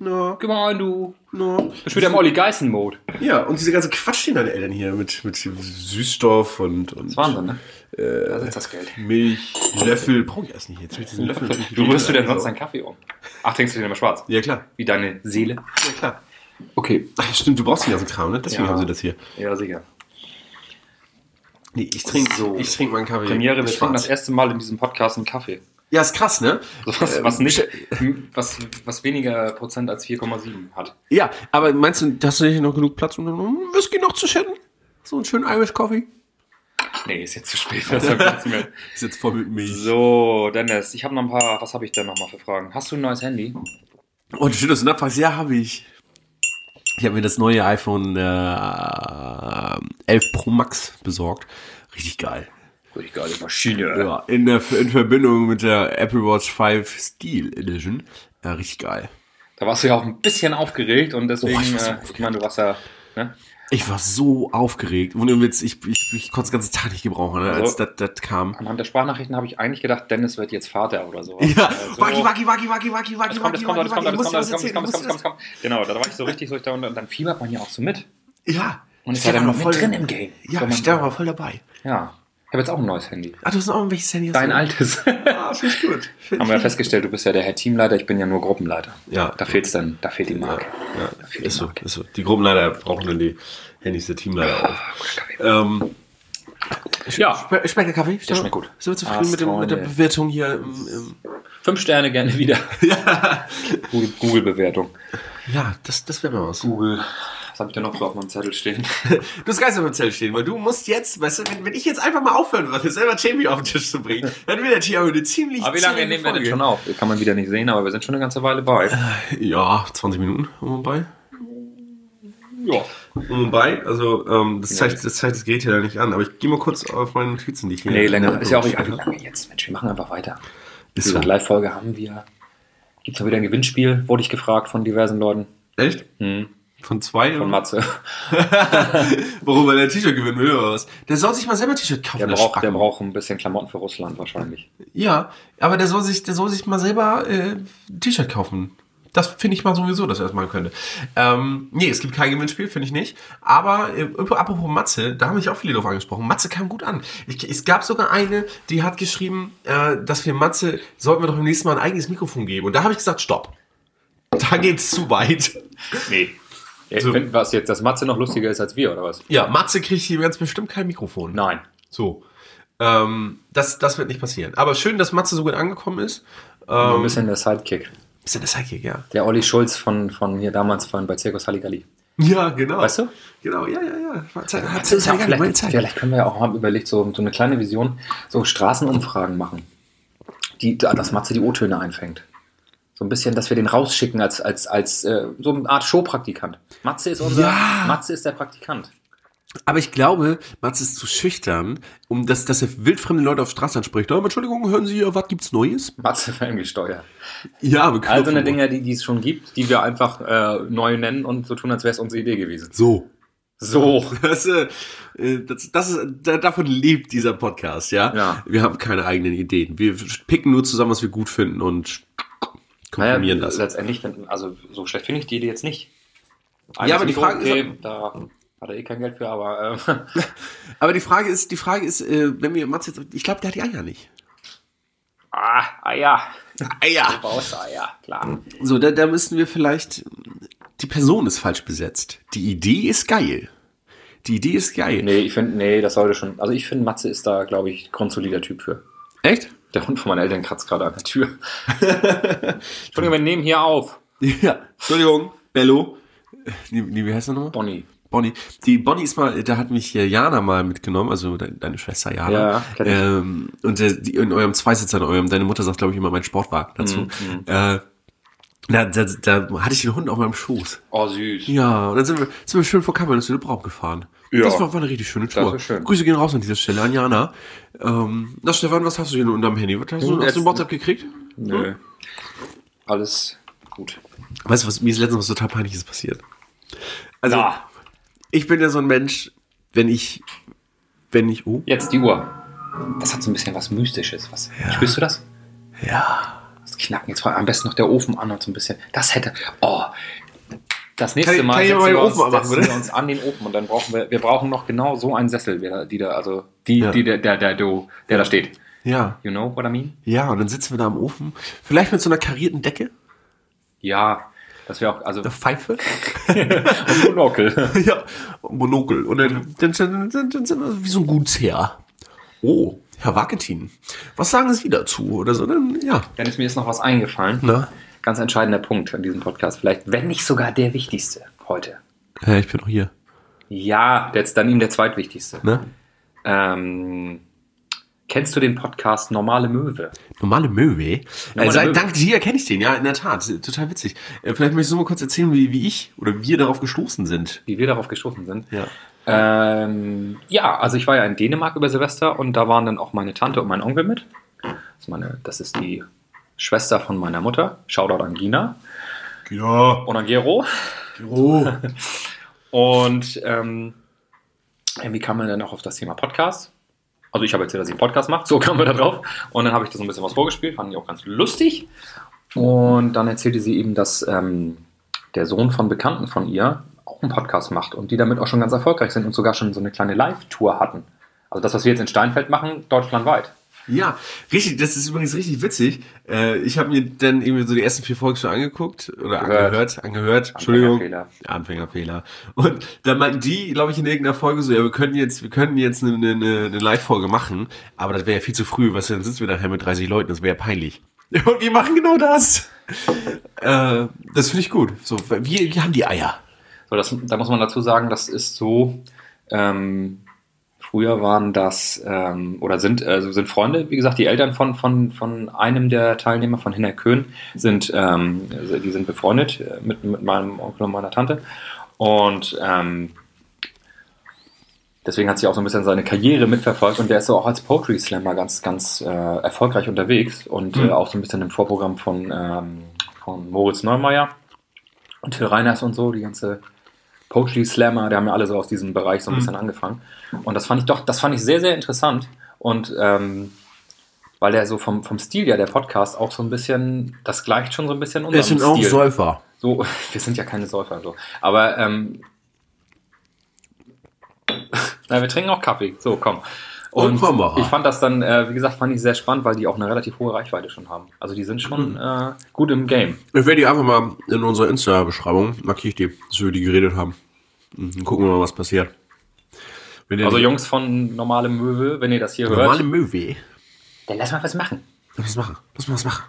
Na, Geh mal du. na. Bist wieder im Olli Geißen-Mode. Ja, und diese ganze Quatsch, den deine Eltern hier mit, mit Süßstoff und, und Das Wahnsinn, ne? da sitzt das Geld. Milch, Löffel. Brauche ich erst nicht jetzt. Mit diesen Löffeln. Du rührst du denn sonst deinen Kaffee um? Ach, trinkst du den immer schwarz? Ja, klar. Wie deine Seele? Ja, klar. Okay. Ach, stimmt, du brauchst den ganzen Kram, ne? Deswegen Ja. haben sie das hier. Ja, sicher. Nee, ich trinke So. ich trink meinen Kaffee. Premiere, wir trinken das erste Mal in diesem Podcast einen Kaffee. Ja, ist krass, ne? So Was, Ähm, was nicht, was, was weniger Prozent als 4,7 hat. Ja, aber meinst du, hast du nicht noch genug Platz, um Whisky noch zu schütten? So einen schönen Irish Coffee? Nee, ist jetzt zu spät. Das Platz mehr. Ist jetzt voll mit Milch. So, Dennis, ich habe noch ein paar, was habe ich denn noch mal für Fragen? Hast du ein neues Handy? Und schön, dass du nachfragst. Ja, habe ich. Ich habe mir das neue iPhone äh, 11 Pro Max besorgt. Richtig geil. Richtig geile Maschine. Ja, in, der, in Verbindung mit der Apple Watch 5 Steel Edition. Ja, richtig geil. Da warst du ja auch ein bisschen aufgeregt und deswegen, Oh, ich war so äh, ich meine, du warst ja, ne? Ich war so aufgeregt. Ohne Witz, ich, ich, ich konnte es den ganzen Tag nicht gebrauchen, ne, als Also- das das kam. Anhand der Sprachnachrichten habe ich eigentlich gedacht, Dennis wird jetzt Vater oder so. <laughs> Ja, wacki, wacki, wacki, wacki, wacki, wacki, Das kommt, das wacki, kommt, das wacki, das ich das das ich das das das kommt. Genau, da war ich so richtig so ich da und dann fiebert man ja auch so mit. Ja. Und ist ja dann noch voll- drin im Game. Ja, Stefan war voll dabei. Ja. Ich habe jetzt auch ein neues Handy. Ah, du hast auch welches Handy? Dein altes. Ah, finde ich gut. <laughs> Find Haben wir ja festgestellt, du bist ja der Herr Teamleiter, ich bin ja nur Gruppenleiter. Ja. Da fehlt's dann, da fehlt die Marke. Ja, Da fehlt ist die so, Marke. ist so. Die Gruppenleiter brauchen dann die Handys der Teamleiter auf. Ähm, Ja, Schme- Schmeckt der Kaffee? Stefan? schmeckt gut. Sind wir zufrieden mit, dem, mit der. Bewertung hier? Im, im fünf Sterne gerne wieder. <laughs> ja. Google- Google-Bewertung. Ja, das, das wäre mal was. Google. Was habe ich denn noch so auf meinem Zettel stehen? <laughs> Du hast gar nicht auf dem Zettel stehen, weil du musst jetzt, weißt du, wenn, wenn ich jetzt einfach mal aufhören würde, selber Jamie auf den Tisch zu bringen, <laughs> dann wird der Tier eine ziemlich Aber wie lange nehmen wir denn schon auf? Kann man wieder nicht sehen, aber wir sind schon eine ganze Weile bei. Ja, 20 Minuten um bei. Ja. Um bei, also ähm, das, zeigt, das zeigt das Gerät ja nicht an, aber ich gehe mal kurz auf meine Notizen, die ich hier... Nee, länger. Ist ja auch wie lange jetzt. Mensch, wir machen einfach weiter. Ist so. Live-Folge haben wir. Gibt es noch wieder ein Gewinnspiel? Wurde ich gefragt von diversen Leuten. Echt? Hm. Von zwei? Von? Matze. Warum, weil er ein T-Shirt gewinnen will oder was? Der soll sich mal selber ein T-Shirt kaufen. Der braucht, der braucht ein bisschen Klamotten für Russland wahrscheinlich. Ja, aber der soll sich, der soll sich mal selber äh, ein T-Shirt kaufen. Das finde ich mal sowieso, dass er das machen könnte. Ähm, nee, es gibt kein Gewinnspiel, finde ich nicht. Aber äh, apropos Matze, da haben mich auch viele drauf angesprochen. Matze kam gut an. Ich, es gab sogar eine, die hat geschrieben, äh, dass wir Matze, sollten wir doch im nächsten Mal ein eigenes Mikrofon geben. Und da habe ich gesagt, stopp. Da geht's zu weit. Nee. Ich So. finde, was jetzt, dass Matze noch lustiger ist als wir, oder was? Ja, Matze kriegt hier ganz bestimmt kein Mikrofon. Nein. So. Ähm, das, das wird nicht passieren. Aber schön, dass Matze so gut angekommen ist. Nur ein Ähm, bisschen der Sidekick. bisschen der Sidekick, ja. Der Olli Schulz von, von hier damals von bei Circus Halligalli. Ja, genau. Weißt du? Genau, ja, ja, ja. Hat hat ist ja vielleicht, Zeit. vielleicht können wir ja auch haben überlegt, so, so eine kleine Vision, so Straßenumfragen machen, die, dass Matze die O-Töne einfängt. So ein bisschen, dass wir den rausschicken als, als, als äh, so eine Art Showpraktikant. Matze ist unser, Ja. Matze ist der Praktikant. Aber ich glaube, Mats ist zu schüchtern, um das, dass er wildfremde Leute auf Straße anspricht. Oh, Entschuldigung, hören Sie, was gibt's Neues? Matze ferngesteuert. Ja, aber All so eine Dinge, die, die es schon gibt, die wir einfach äh, neu nennen und so tun, als wäre es unsere Idee gewesen. So. So. <laughs> Das, äh, das, das ist, da- davon lebt dieser Podcast, ja? Ja. Wir haben keine eigenen Ideen. Wir picken nur zusammen, was wir gut finden und komprimieren das. letztendlich, wenn- also so schlecht finde ich die Idee jetzt nicht. Ja, aber die Mikro, Frage ist- okay, da hat er eh kein Geld für, aber äh, <laughs> Aber die Frage ist, die Frage ist, äh, wenn wir Mats jetzt, ich glaube, der hat die Eier nicht. ah, ja. Eier. Baust, ah ja, klar. So, da, da müssen wir vielleicht, die Person ist falsch besetzt. Die Idee ist geil. Die Idee ist geil. Nee, ich finde, nee, das sollte schon. Also ich finde, Matze ist da, glaube ich, grundsolider Typ für. Echt? Der Hund von meinen Eltern kratzt gerade an der Tür. <laughs> Entschuldigung, wir nehmen hier auf. Ja. Entschuldigung, Bello. Die, die, wie heißt der nochmal? Bonnie. Bonnie. Die Bonnie ist mal, da hat mich hier Jana mal mitgenommen, also de, deine Schwester Jana. Ja, ähm, und äh, die, in eurem Zweisitzer, in eurem, deine Mutter sagt, glaube ich, immer mein Sportwagen dazu. Mhm, Äh, da, da, da hatte ich den Hund auf meinem Schoß. Oh, süß. Ja, und dann sind wir, sind wir schön vor in den Braum gefahren. Ja. Das war, war eine richtig schöne Tour. schön. Grüße gehen raus an dieser Stelle an Jana. Ähm, na Stefan, was hast du hier unterm Handy? Was hast du, hast du WhatsApp gekriegt? Nö. Alles gut. Weißt du, was mir ist letztens was total peinliches passiert? Also, Ja. ich bin ja so ein Mensch, wenn ich, wenn ich, oh, Jetzt die Uhr. Das hat so ein bisschen was Mystisches. Was, Spürst du das? ja. Knacken. Jetzt war am besten noch der Ofen an und so ein bisschen. Das hätte. Oh. Das nächste Kann Mal kann setzen, wir uns, setzen wir uns an den Ofen und dann brauchen wir, wir brauchen noch genau so einen Sessel, der, die da, also die, Ja. die, der, der, der, der, der da steht. Ja, You know what I mean? ja, und dann sitzen wir da am Ofen, vielleicht mit so einer karierten Decke, Ja, das wäre auch, also der Pfeife, <laughs> und Monokel. <laughs> ja, Monokel, und dann, dann, dann, dann, dann sind wir wie so ein Gutsherr. Oh, Herr Waketin, was sagen Sie dazu? Oder so, dann, ja, Dann ist mir jetzt noch was eingefallen. na, Ganz entscheidender Punkt in diesem Podcast. Vielleicht, wenn nicht sogar der wichtigste heute. ja, ich bin auch hier, Ja, jetzt dann ihm der zweitwichtigste. ne? Ähm, kennst du den Podcast Normale Möwe? Normale Möwe. Normale Also, Möwe. dank dir kenne ich den, ja, in der Tat. Total witzig. Äh, Vielleicht möchtest du mal kurz erzählen, wie, wie ich oder wir darauf gestoßen sind. Wie wir darauf gestoßen sind. Ja. Ähm, ja, also ich war ja in Dänemark über Silvester und da waren dann auch meine Tante und mein Onkel mit. Das ist, meine, das ist die Schwester von meiner Mutter. Shoutout an Gina Ja. und an Gero. Oh. <laughs> Und ähm, wie kam man dann auch auf das Thema Podcast? Also ich habe erzählt, dass ich einen Podcast mache, so kamen wir da drauf. Und dann habe ich das so ein bisschen was vorgespielt, fand ich auch ganz lustig. Und dann erzählte sie eben, dass ähm, der Sohn von Bekannten von ihr auch einen Podcast macht und die damit auch schon ganz erfolgreich sind und sogar schon so eine kleine Live-Tour hatten. Also das, was wir jetzt in Steinfeld machen, deutschlandweit. Ja, richtig, das ist übrigens richtig witzig. Äh, ich habe mir dann irgendwie so die ersten vier Folgen schon angeguckt oder Gehört. angehört, angehört. Entschuldigung. Anfängerfehler. Anfängerfehler. Und dann meinten die, glaube ich, in irgendeiner Folge so, ja, wir können jetzt, wir könnten jetzt eine, eine, eine Live-Folge machen, aber das wäre ja viel zu früh, was dann sitzen wir nachher mit 30 Leuten, das wäre ja peinlich. <laughs> Und wir machen genau das. äh, das finde ich gut. So, wie, wie haben die Eier? So, das, da muss man dazu sagen, das ist so, ähm, früher waren das, ähm, oder sind, also sind Freunde, wie gesagt, die Eltern von, von, von einem der Teilnehmer, von Hinner Köhn, sind, ähm, die sind befreundet äh, mit, mit meinem Onkel und meiner Tante. Und ähm, deswegen hat sie auch so ein bisschen seine Karriere mitverfolgt und der ist so auch als Poetry Slammer ganz, ganz äh, erfolgreich unterwegs und mhm. äh, auch so ein bisschen im Vorprogramm von, ähm, von Moritz Neumeier und Till Reiners und so, die ganze Poetry Slammer, die haben ja alle so aus diesem Bereich so ein mhm. bisschen angefangen. Und das fand ich doch, das fand ich sehr, sehr interessant. Und ähm, weil der so vom, vom Stil ja, der Podcast auch so ein bisschen, das gleicht schon so ein bisschen unserem Stil. Wir sind auch Säufer. So, <laughs> wir sind ja keine Säufer so. Aber ähm, <laughs> na, wir trinken auch Kaffee. So, komm. Und, ich fand das dann, äh, wie gesagt, fand ich sehr spannend, weil die auch eine relativ hohe Reichweite schon haben. Also die sind schon mhm. äh, gut im Game. Ich werde die einfach mal in unserer Insta-Beschreibung, markiere ich die, dass wir die geredet haben. Und mhm, gucken wir mal, was passiert. also Jungs von Normale Möwe, wenn ihr das hier Normale hört. Normale Möwe? Dann lass mal was machen. Lass mal was machen. Lass mal was machen.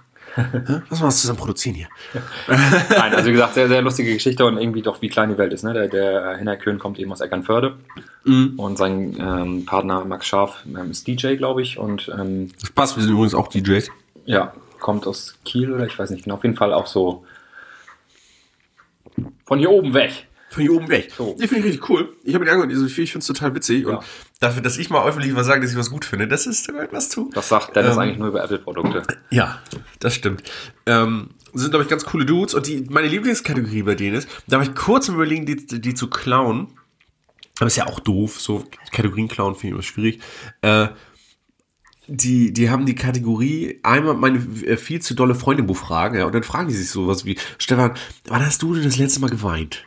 Lass mal was zusammen produzieren hier. <laughs> Nein, also wie gesagt, sehr, sehr lustige Geschichte und irgendwie doch, wie klein die Welt ist. Ne? Der, der Hinner Köhn kommt eben aus Eckernförde mhm. und sein ähm, Partner Max Scharf ähm, ist DJ, glaube ich. Und, ähm, das passt, wir sind übrigens auch DJs. Ja, kommt aus Kiel oder ich weiß nicht genau. Auf jeden Fall auch so von hier oben weg. Von hier oben weg. So. Die finde ich richtig cool. Ich habe ihn angehört, ich finde es total witzig. Ja. Und dafür, dass ich mal öffentlich mal sage, dass ich was gut finde, das ist da etwas zu. Das sagt Dennis ähm, eigentlich nur über Apple-Produkte. Ja, das stimmt. Ähm, sind, glaube ich, ganz coole Dudes. Und die, meine Lieblingskategorie bei denen ist, da habe ich kurz überlegen, die, die zu klauen. Aber ist ja auch doof, so Kategorien klauen finde ich immer schwierig. Äh, die, die haben die Kategorie einmal meine äh, viel zu dolle Freundin befragen, ja, und dann fragen die sich sowas wie, Stefan, wann hast du denn das letzte Mal geweint?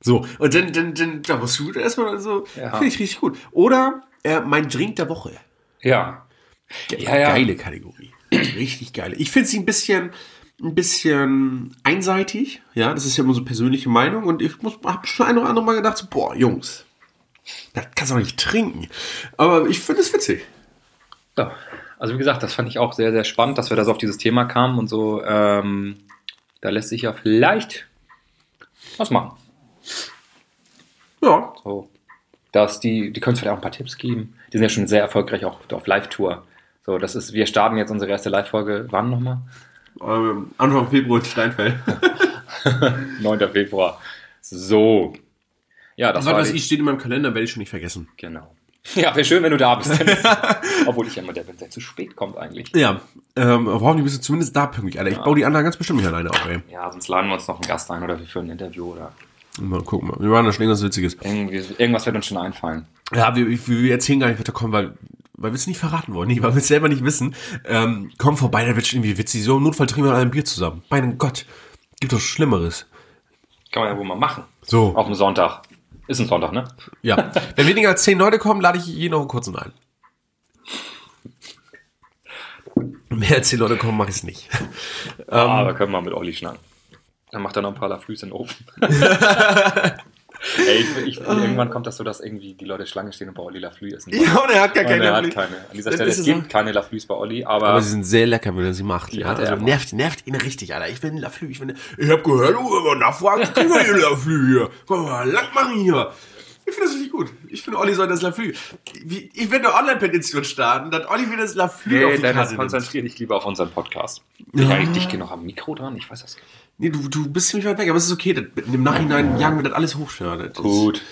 So, und dann, dann, dann da musst du erstmal so, ja. finde ich richtig gut. Oder äh, mein Drink der Woche. Ja. Ge ja, ja. Geile Kategorie. <clears throat> richtig geile. Ich finde sie ein bisschen, ein bisschen einseitig. Ja, das ist ja immer so persönliche Meinung. Und ich habe schon ein oder andere Mal gedacht, so, boah, Jungs, das kannst du auch nicht trinken. Aber ich finde es witzig. Ja, also wie gesagt, das fand ich auch sehr, sehr spannend, dass wir da so auf dieses Thema kamen und so. Ähm, da lässt sich ja vielleicht was machen. Ja. So. Dass die, die können uns vielleicht auch ein paar Tipps geben. Die sind ja schon sehr erfolgreich auch auf Live-Tour. So, das ist, wir starten jetzt unsere erste Live-Folge. Wann nochmal? Ähm, Anfang Februar in Steinfeld. <laughs> 9. Februar. So. Ja, das, das war was ich steht in meinem Kalender, werde ich schon nicht vergessen. Genau. <laughs> Ja, wäre schön, wenn du da bist. <laughs> Obwohl ich ja immer der bin, der zu spät kommt eigentlich. Ja, ähm, hoffentlich bist du zumindest da pünktlich, Alter. Ich ja. baue die anderen ganz bestimmt nicht alleine auf, ey. Ja, sonst laden wir uns noch einen Gast ein oder wir führen ein Interview oder Mal gucken. Wir waren da schon irgendwas Witziges. Irgendwie, irgendwas wird uns schon einfallen. Ja, wir, wir erzählen gar nicht, was da kommt, weil, weil wir es nicht verraten wollen. Nee, weil wir es selber nicht wissen. Ähm, komm vorbei, da wird schon irgendwie witzig. So im Notfall trinken wir ein Bier zusammen. Mein Gott, gibt doch Schlimmeres. Kann man ja wohl mal machen. So. Auf dem Sonntag. Ist ein Sonntag, ne? Ja. <laughs> Wenn weniger als zehn Leute kommen, lade ich jeden noch einen kurzen ein. Mehr als zehn Leute kommen, mache ich es nicht. Ah, ähm, aber können wir mit Olli schnacken. Dann macht er noch ein paar Laflüs in den Ofen. <laughs> Ey, ich, ich, irgendwann kommt das so, dass irgendwie die Leute Schlange stehen und bei Olli Laflü essen. Ja, und er hat gar keine. Er hat keine. An dieser Stelle, es gibt so. keine Laflüs bei Olli, aber. Aber sie sind sehr lecker, wenn er sie macht. Ja, also nervt, nervt ihn richtig, Alter. Ich bin Laflü. Ich, bin, ich hab gehört, du über nachfragen, kriegen wir den Laflü hier. Komm mal, lang machen hier. Ich finde das richtig gut. Ich finde, Olli soll das Laflü. Ich werde eine Online-Petition starten, dass Olli wieder das Laflü nee, auf die Karte konzentriere dich lieber auf unseren Podcast. Ich ja. ich dich noch am Mikro dran, ich weiß das gar nicht. Nee, du, du bist ziemlich weit weg, aber es ist okay. Im Nachhinein jagen wir das alles hoch. Ja, das Gut.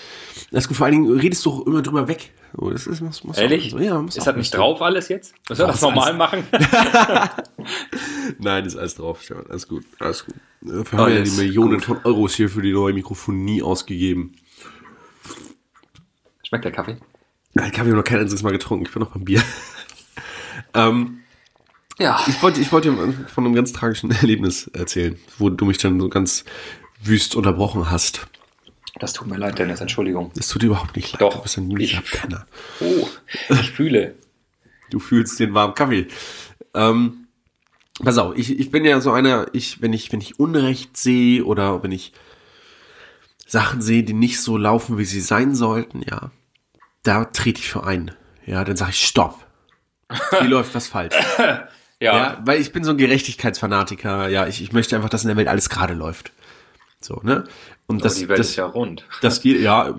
Das, vor allen Dingen redest du auch immer drüber weg. So, das ist, muss, muss Ehrlich? So. Ja, ist das nicht drauf alles jetzt? Müssen wir das normal machen? <laughs> Nein, ist alles drauf, Stefan. Alles gut, alles gut. Wir haben alles ja die Millionen gut. von Euros hier für die neue Mikrofonie ausgegeben. Schmeckt der Kaffee? Der Kaffee habe ich noch kein einziges Mal getrunken. Ich bin noch beim Bier. <laughs> ähm, ja. Ich wollte, ich wollte dir von einem ganz tragischen <laughs> Erlebnis erzählen, wo du mich dann so ganz wüst unterbrochen hast. Das tut mir leid, Dennis, Entschuldigung. Das tut dir überhaupt nicht leid. Doch. Du bist ein mieser Penner. Oh, ich fühle. Du fühlst den warmen Kaffee. Ähm, pass auf, ich, ich bin ja so einer, ich, wenn ich, wenn ich Unrecht sehe oder wenn ich Sachen sehe, die nicht so laufen, wie sie sein sollten, ja, da trete ich für ein. Ja, dann sage ich Stopp. Hier <laughs> läuft was falsch. Ja. ja. Weil ich bin so ein Gerechtigkeitsfanatiker. Ja, ich, ich möchte einfach, dass in der Welt alles gerade läuft. So, ne? Und das, die Welt das, ist ja rund. Dass, ja,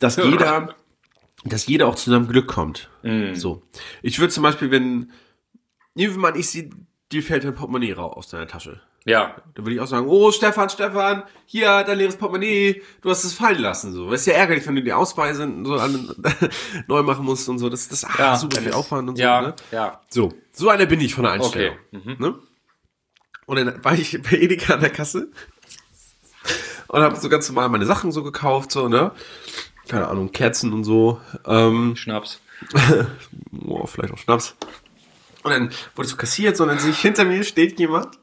dass <laughs> jeder, dass jeder auch zu seinem Glück kommt. Mm. So. Ich würde zum Beispiel, wenn jemand ich sehe, dir fällt dein Portemonnaie raus aus deiner Tasche. Ja. Dann würde ich auch sagen, oh Stefan, Stefan, hier dein leeres Portemonnaie, du hast es fallen lassen. So, das ist ja ärgerlich, wenn du die Ausweise so an, <laughs> neu machen musst und so. Das, das ah, ja, super viel Aufwand und so. Ja, ne? ja. So, so einer bin ich von der Einstellung. Okay. Mhm. Ne? Und dann war ich bei Edeka an der Kasse und habe so ganz normal meine Sachen so gekauft, so, ne? Keine Ahnung, Kerzen und so. Ähm, Schnaps. <laughs> oh, vielleicht auch Schnaps. Und dann wurde ich so kassiert, sondern sich hinter mir steht jemand,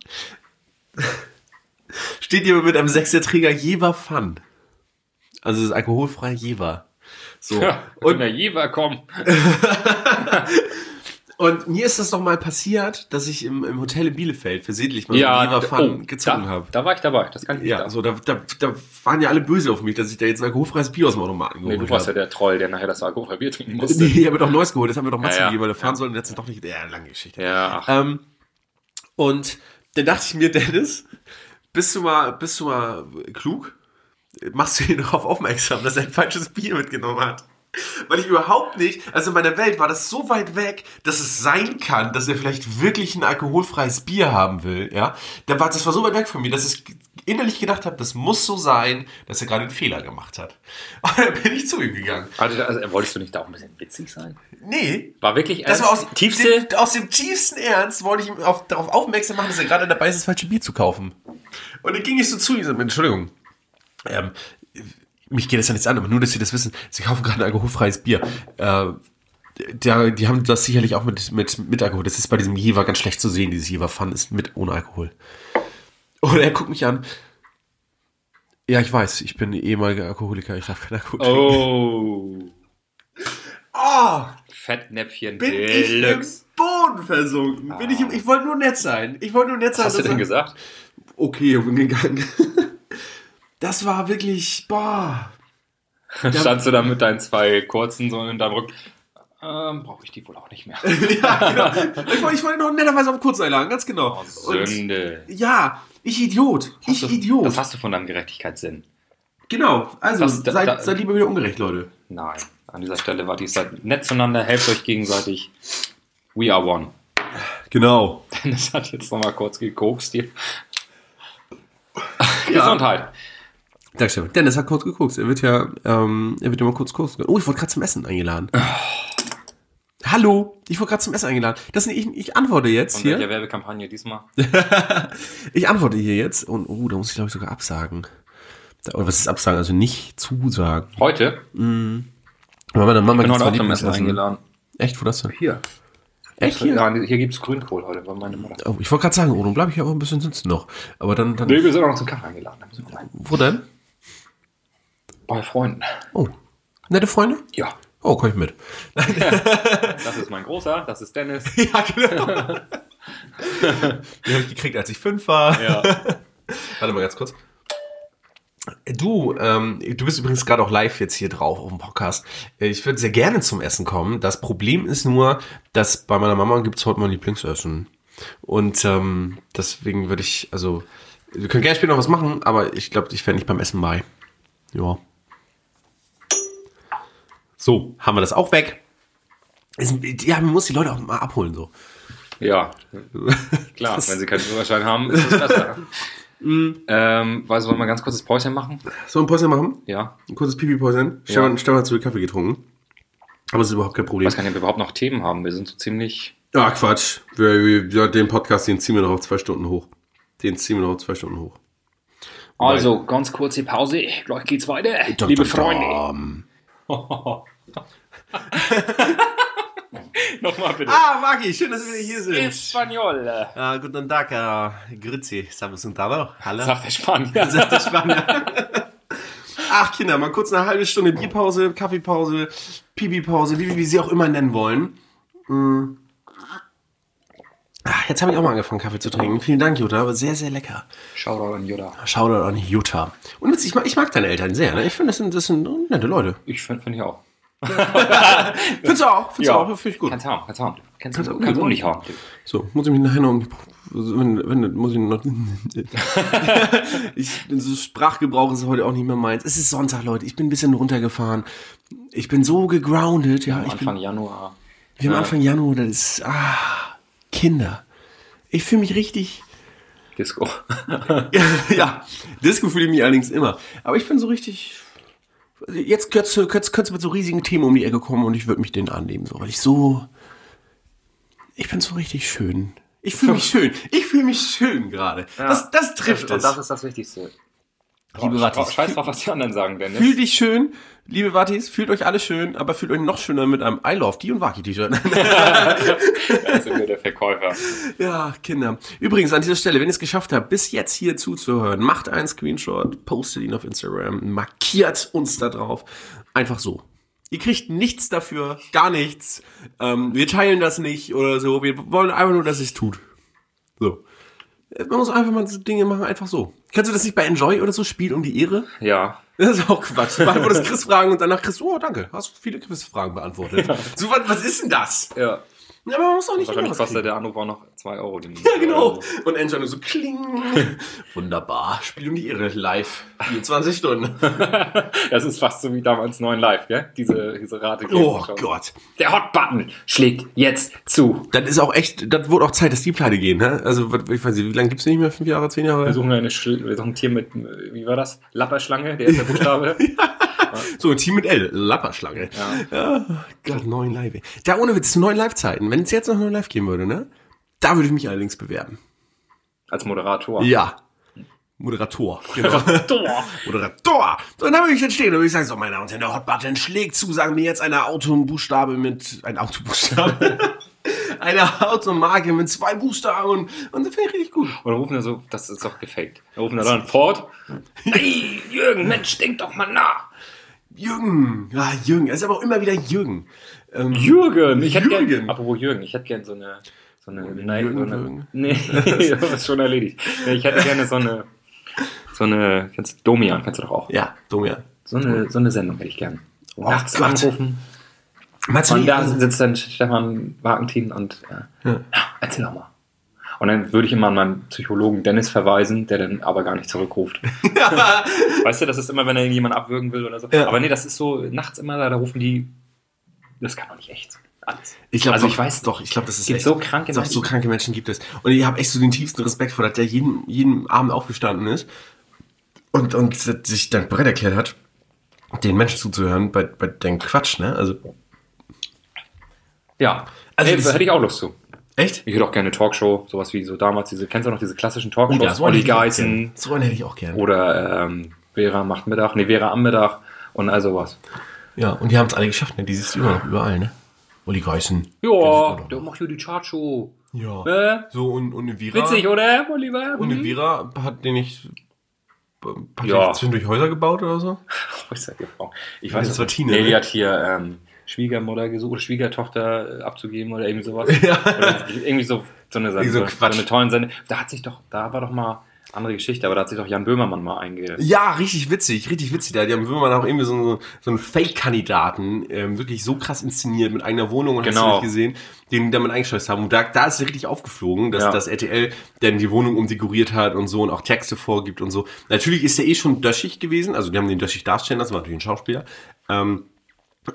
steht jemand mit einem Sechserträger Jever Fun. Also das alkoholfreie Jever. So. Ja, und der Jever kommen. <laughs> Und mir ist das doch mal passiert, dass ich im, im Hotel in Bielefeld versehentlich mal ja, einen Fun oh, gezogen habe. Da war ich dabei, das kann ich Ja, so, da, da, da waren ja alle böse auf mich, dass ich da jetzt ein alkoholfreies Bier aus dem Automaten geholt habe. Nee, du warst ja der Troll, der nachher das alkoholfreie Bier trinken musste. Nee, ich habe doch Neues geholt, das haben wir doch Matze ja, ja. gegeben, weil wir fahren ja. sollen, jetzt doch nicht, ja, lange Geschichte. Ja. Ähm, und dann dachte ich mir, Dennis, bist du mal, bist du mal klug? Machst du ihn <laughs> darauf aufmerksam, dass er ein falsches Bier mitgenommen hat? Weil ich überhaupt nicht, also in meiner Welt war das so weit weg, dass es sein kann, dass er vielleicht wirklich ein alkoholfreies Bier haben will, ja. Das war, so weit weg von mir, dass ich innerlich gedacht habe, das muss so sein, dass er gerade einen Fehler gemacht hat. <laughs> Und dann bin ich zu ihm gegangen. Also, also wolltest du nicht da auch ein bisschen witzig sein? Nee. War wirklich ernst? Das war aus, tiefste? Dem, aus dem tiefsten Ernst wollte ich ihm auf, darauf aufmerksam machen, dass er gerade dabei ist, das falsche Bier zu kaufen. Und dann ging ich so zu ihm, Entschuldigung, ähm, mich geht das ja nichts an, aber nur, dass Sie das wissen, Sie kaufen gerade ein alkoholfreies Bier. Äh, der, die haben das sicherlich auch mit, mit, mit Alkohol. Das ist bei diesem Jever ganz schlecht zu sehen. Dieses Jever Fun ist mit ohne Alkohol. Und er guckt mich an. Ja, ich weiß, ich bin ehemaliger Alkoholiker, ich darf kein Alkohol trinken. Oh. Oh. Fettnäpfchen bin Deluxe. ich im Boden versunken. Bin ich, im, ich wollte nur nett sein. Ich wollte nur nett sein. Was hast du denn gesagt? Okay, ich bin gegangen. <laughs> Das war wirklich, boah. <laughs> Standst du da mit deinen zwei kurzen so in deinem Rücken? Ähm, brauche ich die wohl auch nicht mehr. <laughs> ja, genau. Ich wollte, ich wollte noch netterweise auf kurz einladen, ganz genau. Oh, Sünde. Und, ja, ich Idiot. Ich du, Idiot. Das hast du von deinem Gerechtigkeitssinn. Genau, also das, seid, da, seid lieber wieder ungerecht, Leute. Nein, an dieser Stelle war die seid nett zueinander, helft euch gegenseitig. We are one. Genau. <laughs> Dennis hat jetzt nochmal kurz gekokst hier. <laughs> Ja. Gesundheit. Dankeschön. Dennis hat kurz geguckt. Er wird ja, ähm, er wird ja mal kurz gucken. Oh, ich wurde gerade zum Essen eingeladen. Oh. <laughs> Hallo, ich wurde gerade zum Essen eingeladen. Das, ich, ich antworte jetzt Und hier. welche Werbekampagne diesmal? <laughs> ich antworte hier jetzt und oh, da muss ich glaube ich sogar absagen. Oder was ist absagen? Also nicht zusagen. Heute? Mhm. Meine Mama ich bin heute auch zum Essen eingeladen. Echt? Wo das denn? Hier. Echt hier? Ja, hier gibt es Grünkohl heute, weil meine Mutter. Oh, ich wollte gerade sagen, oh, dann bleibe ich ja auch ein bisschen sitzen noch. Aber dann. dann nee, wir sind auch noch zum Kaffee eingeladen. Wo denn? Bei Freunden. Oh. Nette Freunde? Ja. Oh, komm ich mit. <laughs> das ist mein Großer, das ist Dennis. <laughs> ja, genau. Den habe ich gekriegt, als ich fünf war. Ja. <laughs> Warte mal ganz kurz. Du, ähm, du bist übrigens gerade auch live jetzt hier drauf auf dem Podcast. Ich würde sehr gerne zum Essen kommen. Das Problem ist nur, dass bei meiner Mama gibt es heute mein Lieblingsessen. Und ähm, deswegen würde ich, also, wir können gerne später noch was machen, aber ich glaube, ich wäre nicht beim Essen bei. Ja. So, haben wir das auch weg. Ja, man muss die Leute auch mal abholen, so. Ja, <laughs> klar, wenn sie keinen Führerschein haben, ist es besser. <laughs> Mhm. Ähm, du, wollen wir ganz kurzes Päuschen machen? Sollen wir ein Päuschen machen? Ja. Ein kurzes Pipi-Päuschen? Stefan, ja. Stefan hat zu viel Kaffee getrunken. Aber das ist überhaupt kein Problem. Ich weiß gar nicht, ob wir überhaupt noch Themen haben. Wir sind so ziemlich. Ah, Quatsch. Wir, wir, den Podcast, den ziehen wir noch auf zwei Stunden hoch. Den ziehen wir noch auf zwei Stunden hoch. Also, ganz kurze Pause. Gleich geht's weiter. Dum, Liebe Freunde. <laughs> <laughs> Nochmal bitte. Ah, Magi, schön, dass wir hier sind. Espanol. Ah, guten Tag, uh, grüezi. Servus und Hallo. Sagt der Spanier. <laughs> Sagt der Spanier. Ach, Kinder, mal kurz eine halbe Stunde Bierpause, Kaffeepause, Pipi-Pause, wie, wie Sie auch immer nennen wollen. Mm. Ach, jetzt habe ich auch mal angefangen, Kaffee zu trinken. Vielen Dank, Jutta, aber sehr, sehr lecker. Shoutout an Jutta. Shoutout an Jutta. Und ich mag, ich mag deine Eltern sehr, ne? Ich finde, das sind, das sind nette Leute. Ich finde find ich auch. <laughs> Findest du auch? Findest Ja. du auch? Finde ich gut. Kannst haben, kannst haben. Kannst, Kannst du du- kannst du nicht haben. So, muss ich mich nachher noch um die, wenn, wenn, muss ich noch, <laughs> ich bin so, Sprachgebrauch ist heute auch nicht mehr meins. Es ist Sonntag, Leute, ich bin ein bisschen runtergefahren. Ich bin so gegroundet, ja. Am Ich bin, Anfang Januar. wir haben Anfang Januar, das ist, ah, Kinder. Ich fühle mich richtig, Disco. <laughs> ja, Disco fühle ich mich allerdings immer. Aber ich bin so richtig, jetzt könntest du könntest, mit so riesigen Themen um die Ecke kommen und ich würde mich denen annehmen, so, weil ich so, ich bin so richtig schön. Ich fühle mich <laughs> schön. Ich fühle mich schön gerade. Das, das trifft Und es. das ist das Wichtigste. Liebe Wattis, Scheiß drauf, was die anderen sagen, Dennis. Fühlt dich schön, liebe Wattis, fühlt euch alle schön, aber fühlt euch noch schöner mit einem I Love Die und Waki T-Shirt. <laughs> Da sind wir der Verkäufer. ja, Kinder. Übrigens, an dieser Stelle, wenn ihr es geschafft habt, bis jetzt hier zuzuhören, macht einen Screenshot, postet ihn auf Instagram, markiert uns da drauf. Einfach so. Ihr kriegt nichts dafür, gar nichts. Ähm, wir teilen das nicht oder so. Wir wollen einfach nur, dass es tut. So. Man muss einfach mal so Dinge machen, einfach so. Kannst du das nicht bei Enjoy oder so spielen um die Ehre? Ja. Das ist auch Quatsch. Du beantwortest Chris-Fragen und danach Chris, oh, danke, hast viele Chris-Fragen beantwortet. So, was, was ist denn das? Ja. Ja, aber man muss auch nicht Wahrscheinlich kostet der Anruf auch noch 2 Euro. Den <laughs> Ja, genau. Und Angela nur so kling. <laughs> Wunderbar. Spiel um die Irre live. 24 Stunden. <laughs> Das ist fast so wie damals 9 Live, gell? Diese, diese Rate. Oh Gott. Der Hot-Button schlägt jetzt zu. Das ist auch echt, das wurde auch Zeit, dass die pleite gehen, ne? Also, ich weiß nicht, wie lange gibt's die nicht mehr? Fünf Jahre, zehn Jahre? Wir suchen eine Schl wir suchen ein Tier mit, wie war das? Lapperschlange, der ist der Buchstabe. <laughs> So, ein Team mit L. Lapperschlange. Ja. Ja. Gott, neun Live. Da ohne Witz, zu neuen Live-Zeiten. Wenn es jetzt noch neun Live geben würde, ne? Da würde ich mich allerdings bewerben. Als Moderator. Ja. Moderator. Genau. Tor. <laughs> Moderator. So, dann würde ich dann stehen und würde ich sagen, so, meine Damen und Herren, der Hotbutton schlägt zu, sagen mir jetzt eine Autobuchstabe mit, ein Autobuchstabe. <laughs> eine Automarke mit zwei Buchstaben und, und das finde ich richtig gut. Und dann rufen wir so, das ist doch gefaked. Dann rufen wir dann Ford. Hey, Jürgen, Mensch, denk doch mal nach. Jürgen. Ja, Jürgen. Es ist aber auch immer wieder Jürgen. Ähm, Jürgen. Ich hätte Jürgen. gern, apropos Jürgen, ich hätte gern so eine, so eine, nein, Jürgen so eine Jürgen. nee, <laughs> das ist schon erledigt. Ich hätte gerne so eine, so eine, kennst du Domian, kennst du doch auch. ja, Domian. So eine, so eine Sendung hätte ich gern. So Oh nachts Gott. anrufen. Meinst Und da sitzt dann Stefan Wagentin und äh, ja. erzähl doch mal. Und dann würde ich immer an meinen Psychologen Dennis verweisen, der dann aber gar nicht zurückruft. <laughs> weißt du, das ist immer, wenn er jemand abwürgen will oder so. Ja. Aber nee, das ist so nachts immer, da rufen die, das kann doch nicht echt sein. Alles. Ich glaube, also doch, ich weiß doch, ich glaube, das ist Gibt echt, so kranke doch, so Menschen. kranke Menschen gibt es. Und ich habe echt so den tiefsten Respekt vor, dass der jeden, jeden Abend aufgestanden ist und, und sich dann bereit erklärt hat, den Menschen zuzuhören bei, bei den Quatsch, ne? Also, Ja, Also da hätte ich auch Lust zu. Echt? Ich hätte auch gerne eine Talkshow, sowas wie so damals, diese, kennst du noch diese klassischen Talkshows? Oh, so einen Olli Geißen. So einen hätte ich auch gern. oder ähm, Vera macht Mittag, nee, Vera am Mittag und all sowas. Ja, und die haben es alle geschafft, ne? Die siehst du immer noch überall, ne? Uli Geißen. Ja, der macht hier die Chartshow. Ja. Äh, So, und, und eine Vira. witzig, oder, Oliver? Und eine Vira hat den nicht. Hat Ja. ja. zwischendurch Häuser gebaut oder so? <laughs> Die Frau? Ich weiß Das es war nicht. Nee, ne? die hat hier ähm, Schwiegermutter gesucht, Schwiegertochter äh, abzugeben oder irgendwie sowas. <laughs> Ja. Oder irgendwie so, so eine Irgendwie so so, eine tollen Sendung. Da hat sich doch, da war doch mal andere Geschichte, aber da hat sich doch Jan Böhmermann mal einge... Ja, richtig witzig, richtig witzig. Da die haben Würmer auch irgendwie so, so, so einen Fake-Kandidaten ähm, wirklich so krass inszeniert mit eigener Wohnung und hast Genau. du nicht gesehen, den die damit eingeschleust haben. Und da, da ist es richtig aufgeflogen, dass Ja. das RTL dann die Wohnung umdekoriert hat und so und auch Texte vorgibt und so. Natürlich ist der eh schon döschig gewesen, also die haben den döschig darstellen lassen, war natürlich ein Schauspieler. Ähm,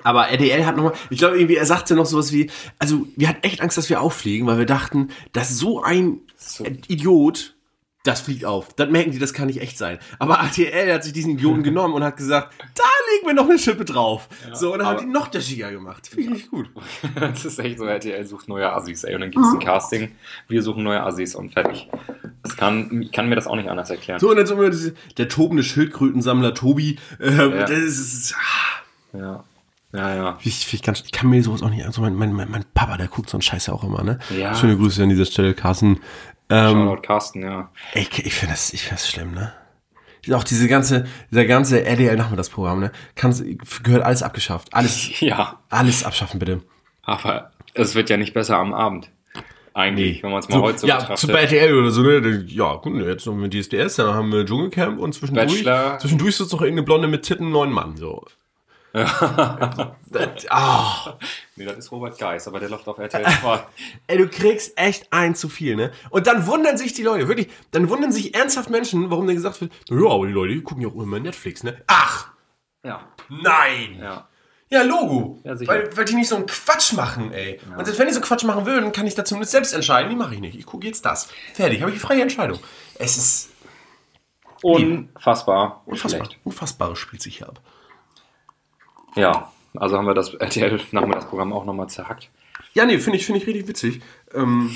aber RDL hat nochmal, ich glaube irgendwie, er sagte noch sowas wie, also wir hatten echt Angst, dass wir auffliegen, weil wir dachten, dass so ein So. Idiot, das fliegt auf. Das merken die, das kann nicht echt sein. Aber RTL hat sich diesen Idioten <laughs> genommen und hat gesagt, da legen wir noch eine Schippe drauf. so, und dann haben die noch döschiger gemacht. Finde ich richtig gut. <laughs> Das ist echt so, RTL sucht neue Assis, ey. Und dann gibt es ein Casting, wir suchen neue Assis und fertig. Das kann, ich kann mir das auch nicht anders erklären. So, und dann so immer diese, der tobende Schildkrötensammler Tobi. Ähm, Ja. Das ist, ah, Ja. Ja, ja. ich, ich, kann, ich kann mir sowas auch nicht, also mein, mein, mein, Papa, der guckt so einen Scheiß ja auch immer, ne? Ja. Schöne Grüße an dieser Stelle, Carsten. Ähm, Shoutout Carsten, ja. Ey, Ich, ich finde das, ich find das schlimm, ne? Auch diese ganze, dieser ganze RDL-Nachmittagsprogramm, ne? Kann's, gehört alles abgeschafft. Alles, <laughs> Ja, alles abschaffen, bitte. aber es wird ja nicht besser am Abend. Eigentlich, wenn man es mal So, heute so ja, betrachtet. zu RTL oder so, ne? Ja, gut, ne, jetzt noch mit DSDS, dann haben wir Dschungelcamp und zwischendurch, Bachelor. zwischendurch sitzt noch irgendeine Blonde mit Titten, neun Mann, so. Ah. <laughs> Nee, das ist Robert Geis, aber der läuft auf RTL 2. <laughs> Ey, du kriegst echt ein zu viel, ne? Und dann wundern sich die Leute, wirklich, dann wundern sich ernsthaft Menschen, warum dann gesagt wird, ja, aber die Leute, die gucken ja auch immer Netflix, ne? Ach, ja, nein! ja. Ja, Logo. Ja, weil, weil die nicht so einen Quatsch machen, ey. Und selbst wenn die so Quatsch machen würden, kann ich da zumindest selbst entscheiden. Die mache ich nicht. Ich gucke jetzt das. Fertig, habe ich die freie Entscheidung. Es ist Unfassbar. unfassbar. Unfassbares spielt sich hier ab. Ja, also haben wir das RTL-Nachmittagsprogramm <laughs> auch nochmal zerhackt. Ja, nee, finde ich, finde ich richtig witzig. Ähm,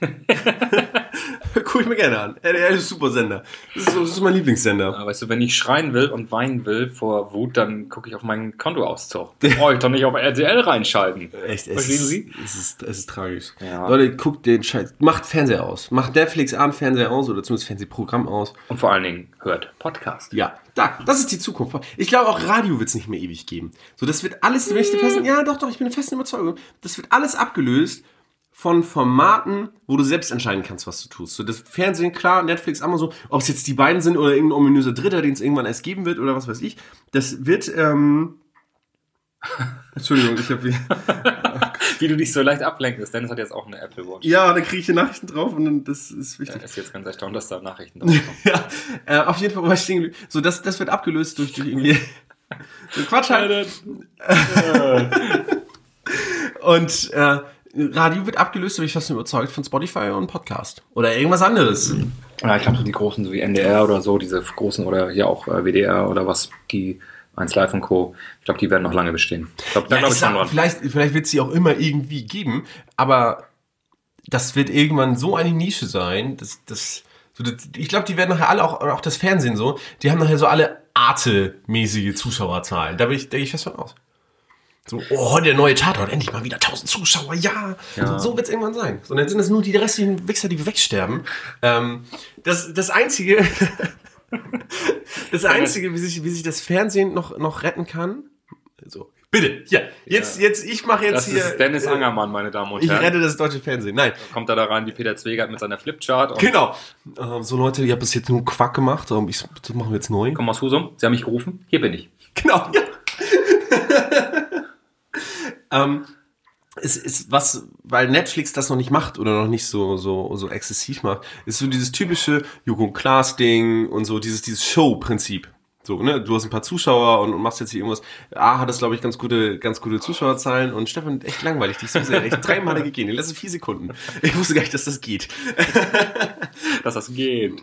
<laughs> Guck ich mir gerne an. RTL ist ein super Sender. Das ist, das ist mein Lieblingssender. Aber weißt du, wenn ich schreien will und weinen will vor Wut, dann gucke ich auf meinen Kontoauszug. Brauche ich doch nicht auf RTL reinschalten. Echt, es Verstehen ist, Sie? Es ist, es ist tragisch. Ja. Leute, guckt den Scheiß. Macht Fernseher aus. Macht Netflix an Fernseher aus oder zumindest Fernsehprogramm aus. Und vor allen Dingen hört Podcast. Ja, da, das ist die Zukunft. Ich glaube, auch Radio wird es nicht mehr ewig geben. So, das wird alles, wenn ich festen, ja, doch, doch, ich bin der festen Überzeugung, das wird alles abgelöst von Formaten, wo du selbst entscheiden kannst, was du tust. So, das Fernsehen, klar, Netflix, Amazon, ob es jetzt die beiden sind oder irgendein ominöser Dritter, den es irgendwann erst geben wird oder was weiß ich, das wird, ähm, <laughs> Entschuldigung, ich habe <laughs> Wie du dich so leicht ablenkst. Dennis hat jetzt auch eine Apple Watch. ja, da kriege ich hier Nachrichten drauf und dann, das ist wichtig. Er ist jetzt ganz erstaunt, dass da Nachrichten drauf kommen. <laughs> Ja, äh, auf jeden Fall war ich stehen. So, das, das wird abgelöst durch, durch irgendwie. so Quatsch halt. Und äh, Radio wird abgelöst, bin ich fast überzeugt, von Spotify und Podcast. Oder irgendwas anderes. Ja, ich glaube, so die großen, so wie NDR oder so, diese großen oder hier auch äh, WDR oder was, die 1 Live und Co. Ich glaube, die werden noch lange bestehen. Ich glaube, da Ja, glaube ich schon dran. vielleicht vielleicht wird es sie auch immer irgendwie geben, aber das wird irgendwann so eine Nische sein, dass das. So, das ich glaube, die werden nachher alle, auch, auch das Fernsehen so, die haben nachher so alle Arte-mäßige Zuschauerzahlen. Da bin ich, denke ich fest von aus. So, oh, der neue Tatort, endlich mal wieder 1000 Zuschauer, ja. Ja. So, so wird es irgendwann sein. So, dann sind es nur die restlichen Wichser, die wegsterben. Ähm, das, das Einzige, <laughs> das Einzige, wie sich, wie sich das Fernsehen noch, noch retten kann, so, bitte, hier, jetzt, jetzt, ich mache jetzt Das hier. ist Dennis Angermann, meine Damen und Ich Herren. rette das deutsche Fernsehen. Nein, Kommt er da rein wie Peter Zwegert mit seiner Flipchart genau. Ähm, so Leute, ich habe bis jetzt nur Quack gemacht, ähm, ich, das machen wir jetzt neu. komm aus Husum. Sie haben mich gerufen. Hier bin ich. Genau, ja. <laughs> ähm, es ist was, weil Netflix das noch nicht macht oder noch nicht so, so, so exzessiv macht, ist so dieses typische Joko und Klaas Ding und so dieses, dieses Show-Prinzip. So, ne, du hast ein paar Zuschauer und, und machst jetzt hier irgendwas. A hat das, glaube ich, ganz gute, ganz gute Zuschauerzahlen und Stefan, echt langweilig, dich so sehr. Echt dreimal gegeben, die letzten vier Sekunden. Ich wusste gar nicht, dass das geht. <laughs> Dass das geht.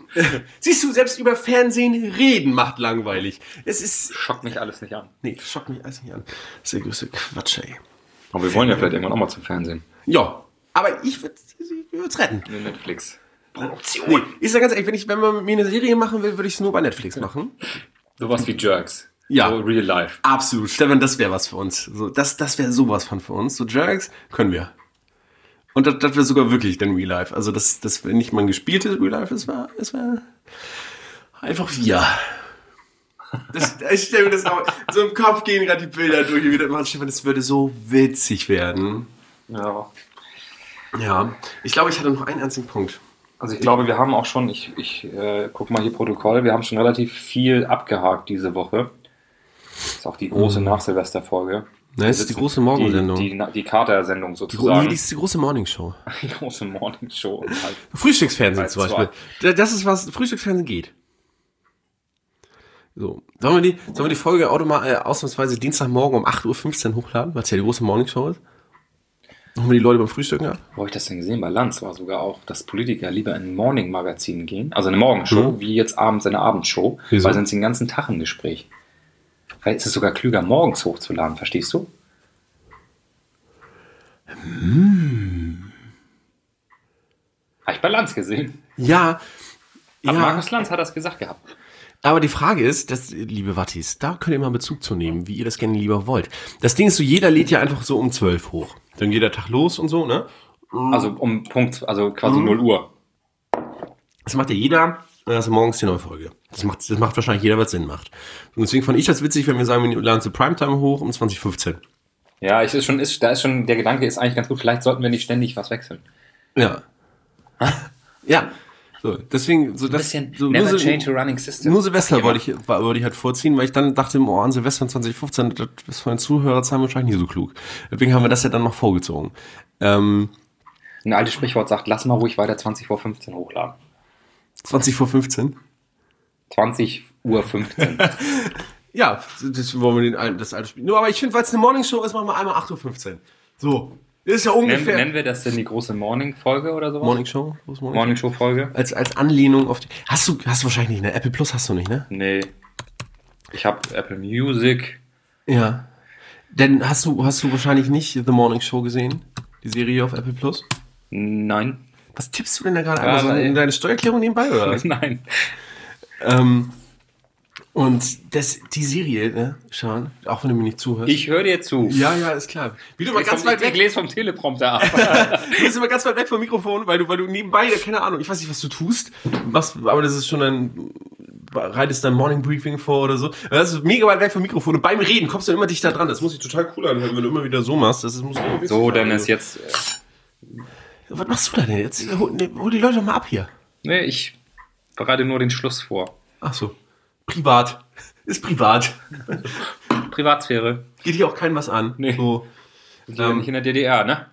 Siehst du, selbst über Fernsehen reden macht langweilig. Es ist, Schockt mich alles nicht an. nee, schockt mich alles nicht an. Das ist der größte Quatsch, ey. Aber wir wollen ja vielleicht irgendwann auch mal zum Fernsehen. Ja, aber ich würde es retten. In Netflix. Nee, ich sag ganz ehrlich, wenn, ich, wenn man mit mir eine Serie machen will, würde ich es nur bei Netflix machen. Sowas wie Jerks. Ja. So real life. Absolut. Stefan, das wäre was für uns. So, das das wäre sowas von für uns. So Jerks können wir. Und das, das wäre sogar wirklich dann Real Life. Also das, das wäre nicht mal ein gespieltes Real Life, es war, es war einfach wir. Das, ich stelle mir das auch, so im Kopf gehen gerade die Bilder durch, wie das. Stefan, das würde so witzig werden. Ja. Ja, ich glaube, ich hatte noch einen einzigen Punkt. Also ich glaube, wir haben auch schon, ich, ich äh, guck mal hier Protokoll, wir haben schon relativ viel abgehakt diese Woche. Das ist auch die große Nach-Silvester-Folge. Nein, es ist die große Morgensendung. Die, die, die Kater-Sendung Die, sozusagen. die ist die große Morningshow. <laughs> Die große Morning-Show. Halt. Frühstücksfernsehen zum Beispiel. Da- Das ist was, Frühstücksfernsehen geht. So. Sollen wir die, sollen wir die Folge äh, ausnahmsweise Dienstagmorgen um 8.15 Uhr hochladen, weil es ja die große Morningshow ist? Holen wir die Leute beim Frühstücken ab? Wo habe ich das denn gesehen? Bei Lanz war sogar auch, dass Politiker lieber in ein Morning-Magazin gehen, also eine Morgenshow, Mhm. wie jetzt abends eine Abendshow, Wieso? weil sind sie den ganzen Tag im Gespräch. Vielleicht ist es sogar klüger, morgens hochzuladen, verstehst du? Hm. Habe ich bei Lanz gesehen. Ja. Aber ja. Markus Lanz hat das gesagt gehabt. Aber die Frage ist, dass, liebe Wattis, da könnt ihr mal Bezug zu nehmen, wie ihr das gerne lieber wollt. Das Ding ist so, jeder lädt ja einfach so um 12 hoch. Dann geht der Tag los und so, ne? Also um Punkt, also quasi Mhm. 0 Uhr. Das macht ja jeder, dann hast du morgens die neue Folge. Das macht, das macht wahrscheinlich jeder, was Sinn macht. Und deswegen fand ich das witzig, wenn wir sagen, wir laden zu Primetime hoch um 2015. Ja, ich ist schon, ist, da ist schon, der Gedanke ist eigentlich ganz gut, vielleicht sollten wir nicht ständig was wechseln. Ja. <laughs> ja. So, deswegen, so Ein das, bisschen so, never nur, change a running system. nur Silvester wollte ich, wollte ich halt vorziehen, weil ich dann dachte, oh, an Silvester 2015, das ist von den Zuhörerzahlen wahrscheinlich nicht so klug. Deswegen haben wir das ja dann noch vorgezogen. Ähm, Ein altes Sprichwort sagt, lass mal ruhig weiter 20 vor 15 hochladen. 20 vor 15. 20 Uhr 15. <laughs> Ja, das wollen wir den alten, das alte Spiel. Nur, aber ich finde, weil es eine Morningshow ist, machen wir einmal 8.15 Uhr. So. Das ist ja nennen, ungefähr. nennen wir das denn die große Morning-Folge oder sowas? Morningshow? Wo ist Morning? Morning-Show-Folge? Als, als Anlehnung auf die. Hast du, hast du wahrscheinlich nicht, ne? Apple Plus hast du nicht, ne? Nee. Ich habe Apple Music. Ja. Denn hast du, hast du wahrscheinlich nicht The Morning Show gesehen? Die Serie auf Apple Plus? Nein. Was tippst du denn da gerade? Ja, weil- in deine Steuererklärung nebenbei, oder? <laughs> Nein. ähm, und das, die Serie, ne, Sean, auch wenn du mir nicht zuhörst. Ich höre dir zu. ja, ja, ist klar. Wie du mal ganz weit ich, ich weg, lese vom Teleprompter <laughs> ab. du bist immer ganz weit weg vom Mikrofon, weil du, weil du nebenbei, keine Ahnung, ich weiß nicht, was du tust, machst, aber das ist schon ein, bereitest dein Morning Briefing vor oder so. Das ist mega weit weg vom Mikrofon und beim Reden kommst du immer dichter dran. Das muss sich total cool anhören, wenn du immer wieder so machst. Das ist, muss so, dann ist jetzt. äh, Was machst du da denn jetzt? Hol, ne, hol die Leute doch mal ab hier. Nee, ich bereite nur den Schluss vor. Ach so. Privat. Ist privat. Privatsphäre. Geht hier auch keinem was an. Nee. So. Ja nicht in der DDR, ne?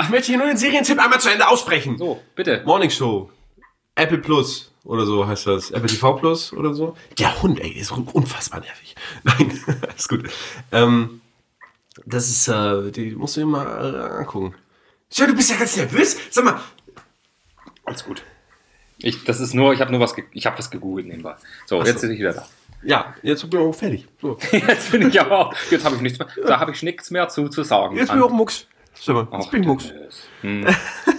Ich möchte hier nur den Serientipp einmal zu Ende aussprechen. So, bitte. Morning Show. Apple Plus oder so heißt das. Apple TV Plus oder so. Der Hund, ey, ist unfassbar nervig. <laughs> Nein, <laughs> ist gut. Ähm, das ist, äh, die musst du dir mal äh, angucken. Schau, du bist ja ganz nervös. Sag mal, Alles gut. Ich, das ist nur, ich habe nur was, ich habe was gegoogelt nebenbei. So, Ach jetzt so. bin ich wieder da. ja, jetzt bin ich auch fertig. So. <laughs> Jetzt bin ich aber auch, jetzt habe ich nichts mehr, da habe ich nichts mehr zu, zu sagen. Jetzt bin ich auch Mucks. Stefan, jetzt bin ich Mucks. Hm,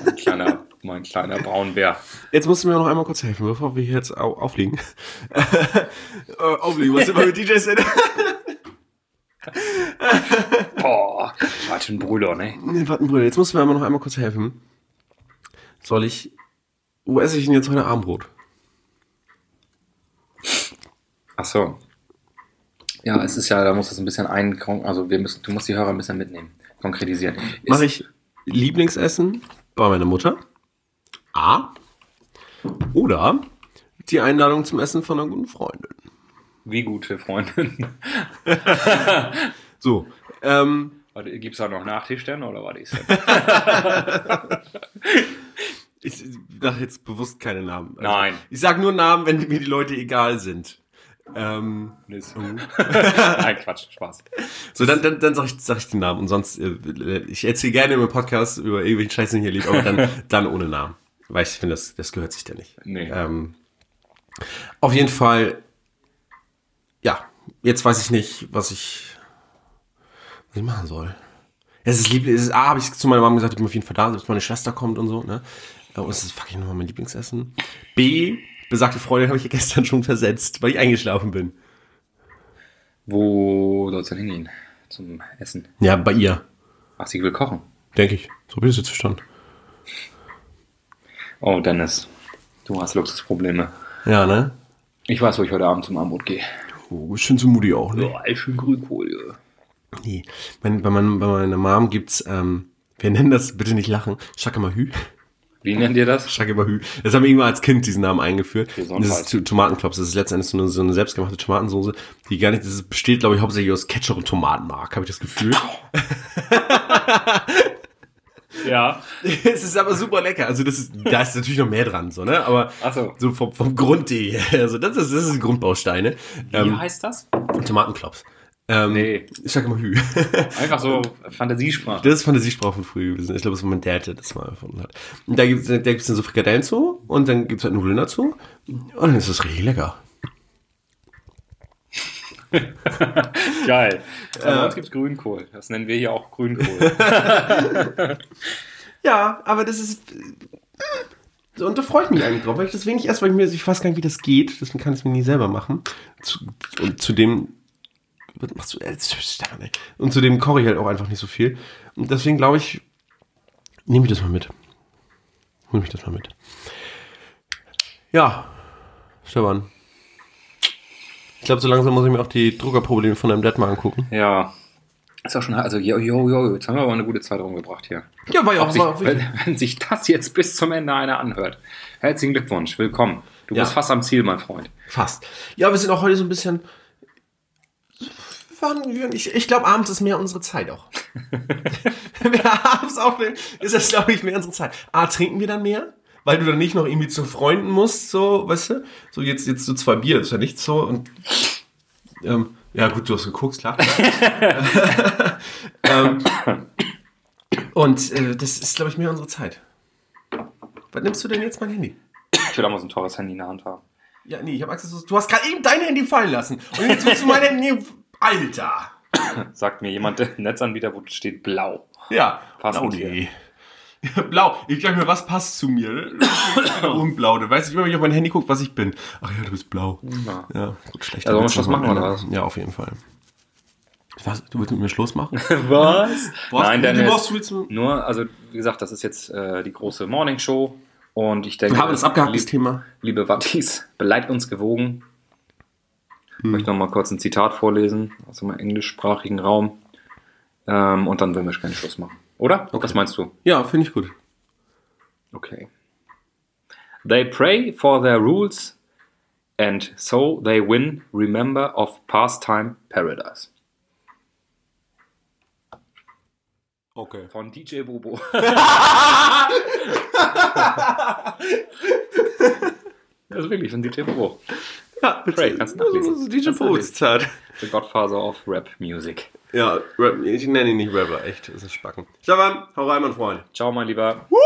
mein kleiner, mein kleiner Braunbär. Jetzt musst du mir noch einmal kurz helfen, bevor wir jetzt au auflegen. <laughs> äh, auflegen, was immer mit DJs sind. <laughs> Boah, was ein Brüller, ne? Nee, warte, Bruder, jetzt musst du mir aber noch einmal kurz helfen. Soll ich. Wo esse ich denn jetzt heute Abendbrot? Ach so. Ja, es ist ja, da muss es ein bisschen ein, also wir müssen, du musst die Hörer ein bisschen mitnehmen, konkretisieren. Mache ich Lieblingsessen bei meiner Mutter? A. Oder die Einladung zum Essen von einer guten Freundin. Wie gute Freundin. <laughs> So. Ähm, Warte, gibt's da noch Nachtisch denn, oder war das? <laughs> ich sage jetzt bewusst keine Namen. Also, Nein. Ich sage nur Namen, wenn mir die Leute egal sind. Ähm, <laughs> Nein, Quatsch, Spaß. So, dann, dann, dann sag ich, sag ich den Namen. Und sonst, äh, ich erzähle gerne im Podcast über irgendwelchen Scheiß, den ich hier lieb, aber dann, <laughs> dann ohne Namen. Weil ich finde, das, das gehört sich da nicht. Nee. Ähm, auf jeden Fall, ja, jetzt weiß ich nicht, was ich, was ich machen soll. Es ist lieb, es ist, A, habe ich zu meiner Mama gesagt, ich bin auf jeden Fall da, bis meine Schwester kommt und so, ne? Und es ist fucking nochmal mein Lieblingsessen. B, besagte Freundin habe ich gestern schon versetzt, weil ich eingeschlafen bin. Wo soll's denn hingehen? Zum Essen. Ja, bei ihr, Ach, sie will kochen. denke ich. So habe ich das jetzt verstanden. Oh, Dennis, du hast Luxusprobleme. Ja, ne? Ich weiß, wo ich heute Abend zum Abendbrot gehe. Oh, schön zu Mutti auch, ne? Oh, schön Grünkohl, ja. Nee. Mein, bei, mein, bei meiner Mom gibt's, ähm, wir nennen das, bitte nicht lachen, Schakemahü. Wie nennt ihr das? Schakemahü. Das haben wir irgendwann als Kind diesen Namen eingeführt. Das ist Tomatenklops. Das ist letztendlich so eine, so eine selbstgemachte Tomatensoße, die gar nicht, das besteht, glaube ich, hauptsächlich aus Ketchup und Tomatenmark, habe ich das Gefühl. <laughs> Ja. es ist aber super lecker. Also das ist, da ist natürlich noch mehr dran, so, ne? Aber Ach so. so vom, vom Grundidee. her. Also das ist, das ist Grundbausteine. Wie Ähm, heißt das? Tomatenklops. Ähm, Nee. Schakemahü. <laughs> Einfach so Fantasiesprache. Das ist Fantasiesprache von früher gewesen. Ich glaube, das war mein Dad, der das mal erfunden hat. Und da gibt es da gibt's dann so Frikadellen zu und dann gibt es halt Nudeln dazu. Und dann ist das richtig lecker. <laughs> Geil. Bei uns gibt's Grünkohl. Das nennen wir hier auch Grünkohl. <laughs> Ja, aber das ist. Und da freue ich mich eigentlich drauf, weil ich das wenig erst, weil ich mir, ich weiß gar nicht, wie das geht, deswegen kann ich es mir nie selber machen. Zu, und zu dem. Was machst du? Äh, Stefan, ey. Und zu dem koche ich halt auch einfach nicht so viel. Und deswegen glaube ich, nehme ich das mal mit. Nehme ich das mal mit. Ja, Stefan. Ich glaube, so langsam muss ich mir auch die Druckerprobleme von deinem Dad mal angucken. ja. Ist auch schon, also jo, jo, jo, jetzt haben wir aber eine gute Zeit rumgebracht hier. Ja, war ja auch sich, wenn, wenn sich das jetzt bis zum Ende einer anhört. Herzlichen Glückwunsch, willkommen. Du Ja. bist fast am Ziel, mein Freund. Fast. Ja, wir sind auch heute so ein bisschen. Waren Ich, ich glaube, abends ist mehr unsere Zeit auch. <laughs> Wenn wir abends aufnehmen, ist das, glaube ich, mehr unsere Zeit. A, trinken wir dann mehr? Weil du dann nicht noch irgendwie zu Freunden musst, so, weißt du? So, jetzt, jetzt so zwei Bier, ist ja nicht so. Und, ähm, ja, gut, du hast geguckt, klar. <laughs> <laughs> ähm, und äh, das ist, glaube ich, mehr unsere Zeit. Was nimmst du denn jetzt mein Handy? Ich will auch mal so ein teures Handy in der Hand haben. Ja, nee, ich habe Angst, du hast gerade eben dein Handy fallen lassen. Und jetzt willst du mein Handy. Alter! Sagt mir jemand, der Netzanbieter, wo steht blau. Ja, Passend <laughs> blau. Ich glaube mir, was passt zu mir? <coughs> Und blau. Du weißt nicht, wenn ich auf mein Handy gucke, was ich bin. Ach ja, du bist blau. Ja. Ja, gut, schlecht. Wir Schluss machen, oder was? Ja, auf jeden Fall. Was? Du willst mit mir Schluss machen? <laughs> Was? Brauchst Nein, du- Nur, also wie gesagt, das ist jetzt äh, die große Morning Show. Und ich denke, Wir haben das abgehakt, das lieb- Thema. liebe Wattis, bleibt uns gewogen. Ich Hm. möchte noch mal kurz ein Zitat vorlesen aus dem englischsprachigen Raum. Ähm, und dann wollen wir keinen Schluss machen. Oder? Was meinst du? Ja, finde ich gut. Okay. They pray for their rules and so they win remember of pastime paradise. Okay. Von DJ Bobo. <laughs> das ist wirklich von DJ Bobo. Ja, Pray, kannst du das nachlesen. ist DJ Kannst du Boots Zeit. The Godfather of Rap Music. Ja, Rap, ich nenne ihn nicht Rapper, echt. Das ist ein Spacken. Stefan, hau rein, mein Freund. Ciao, mein Lieber. Woo!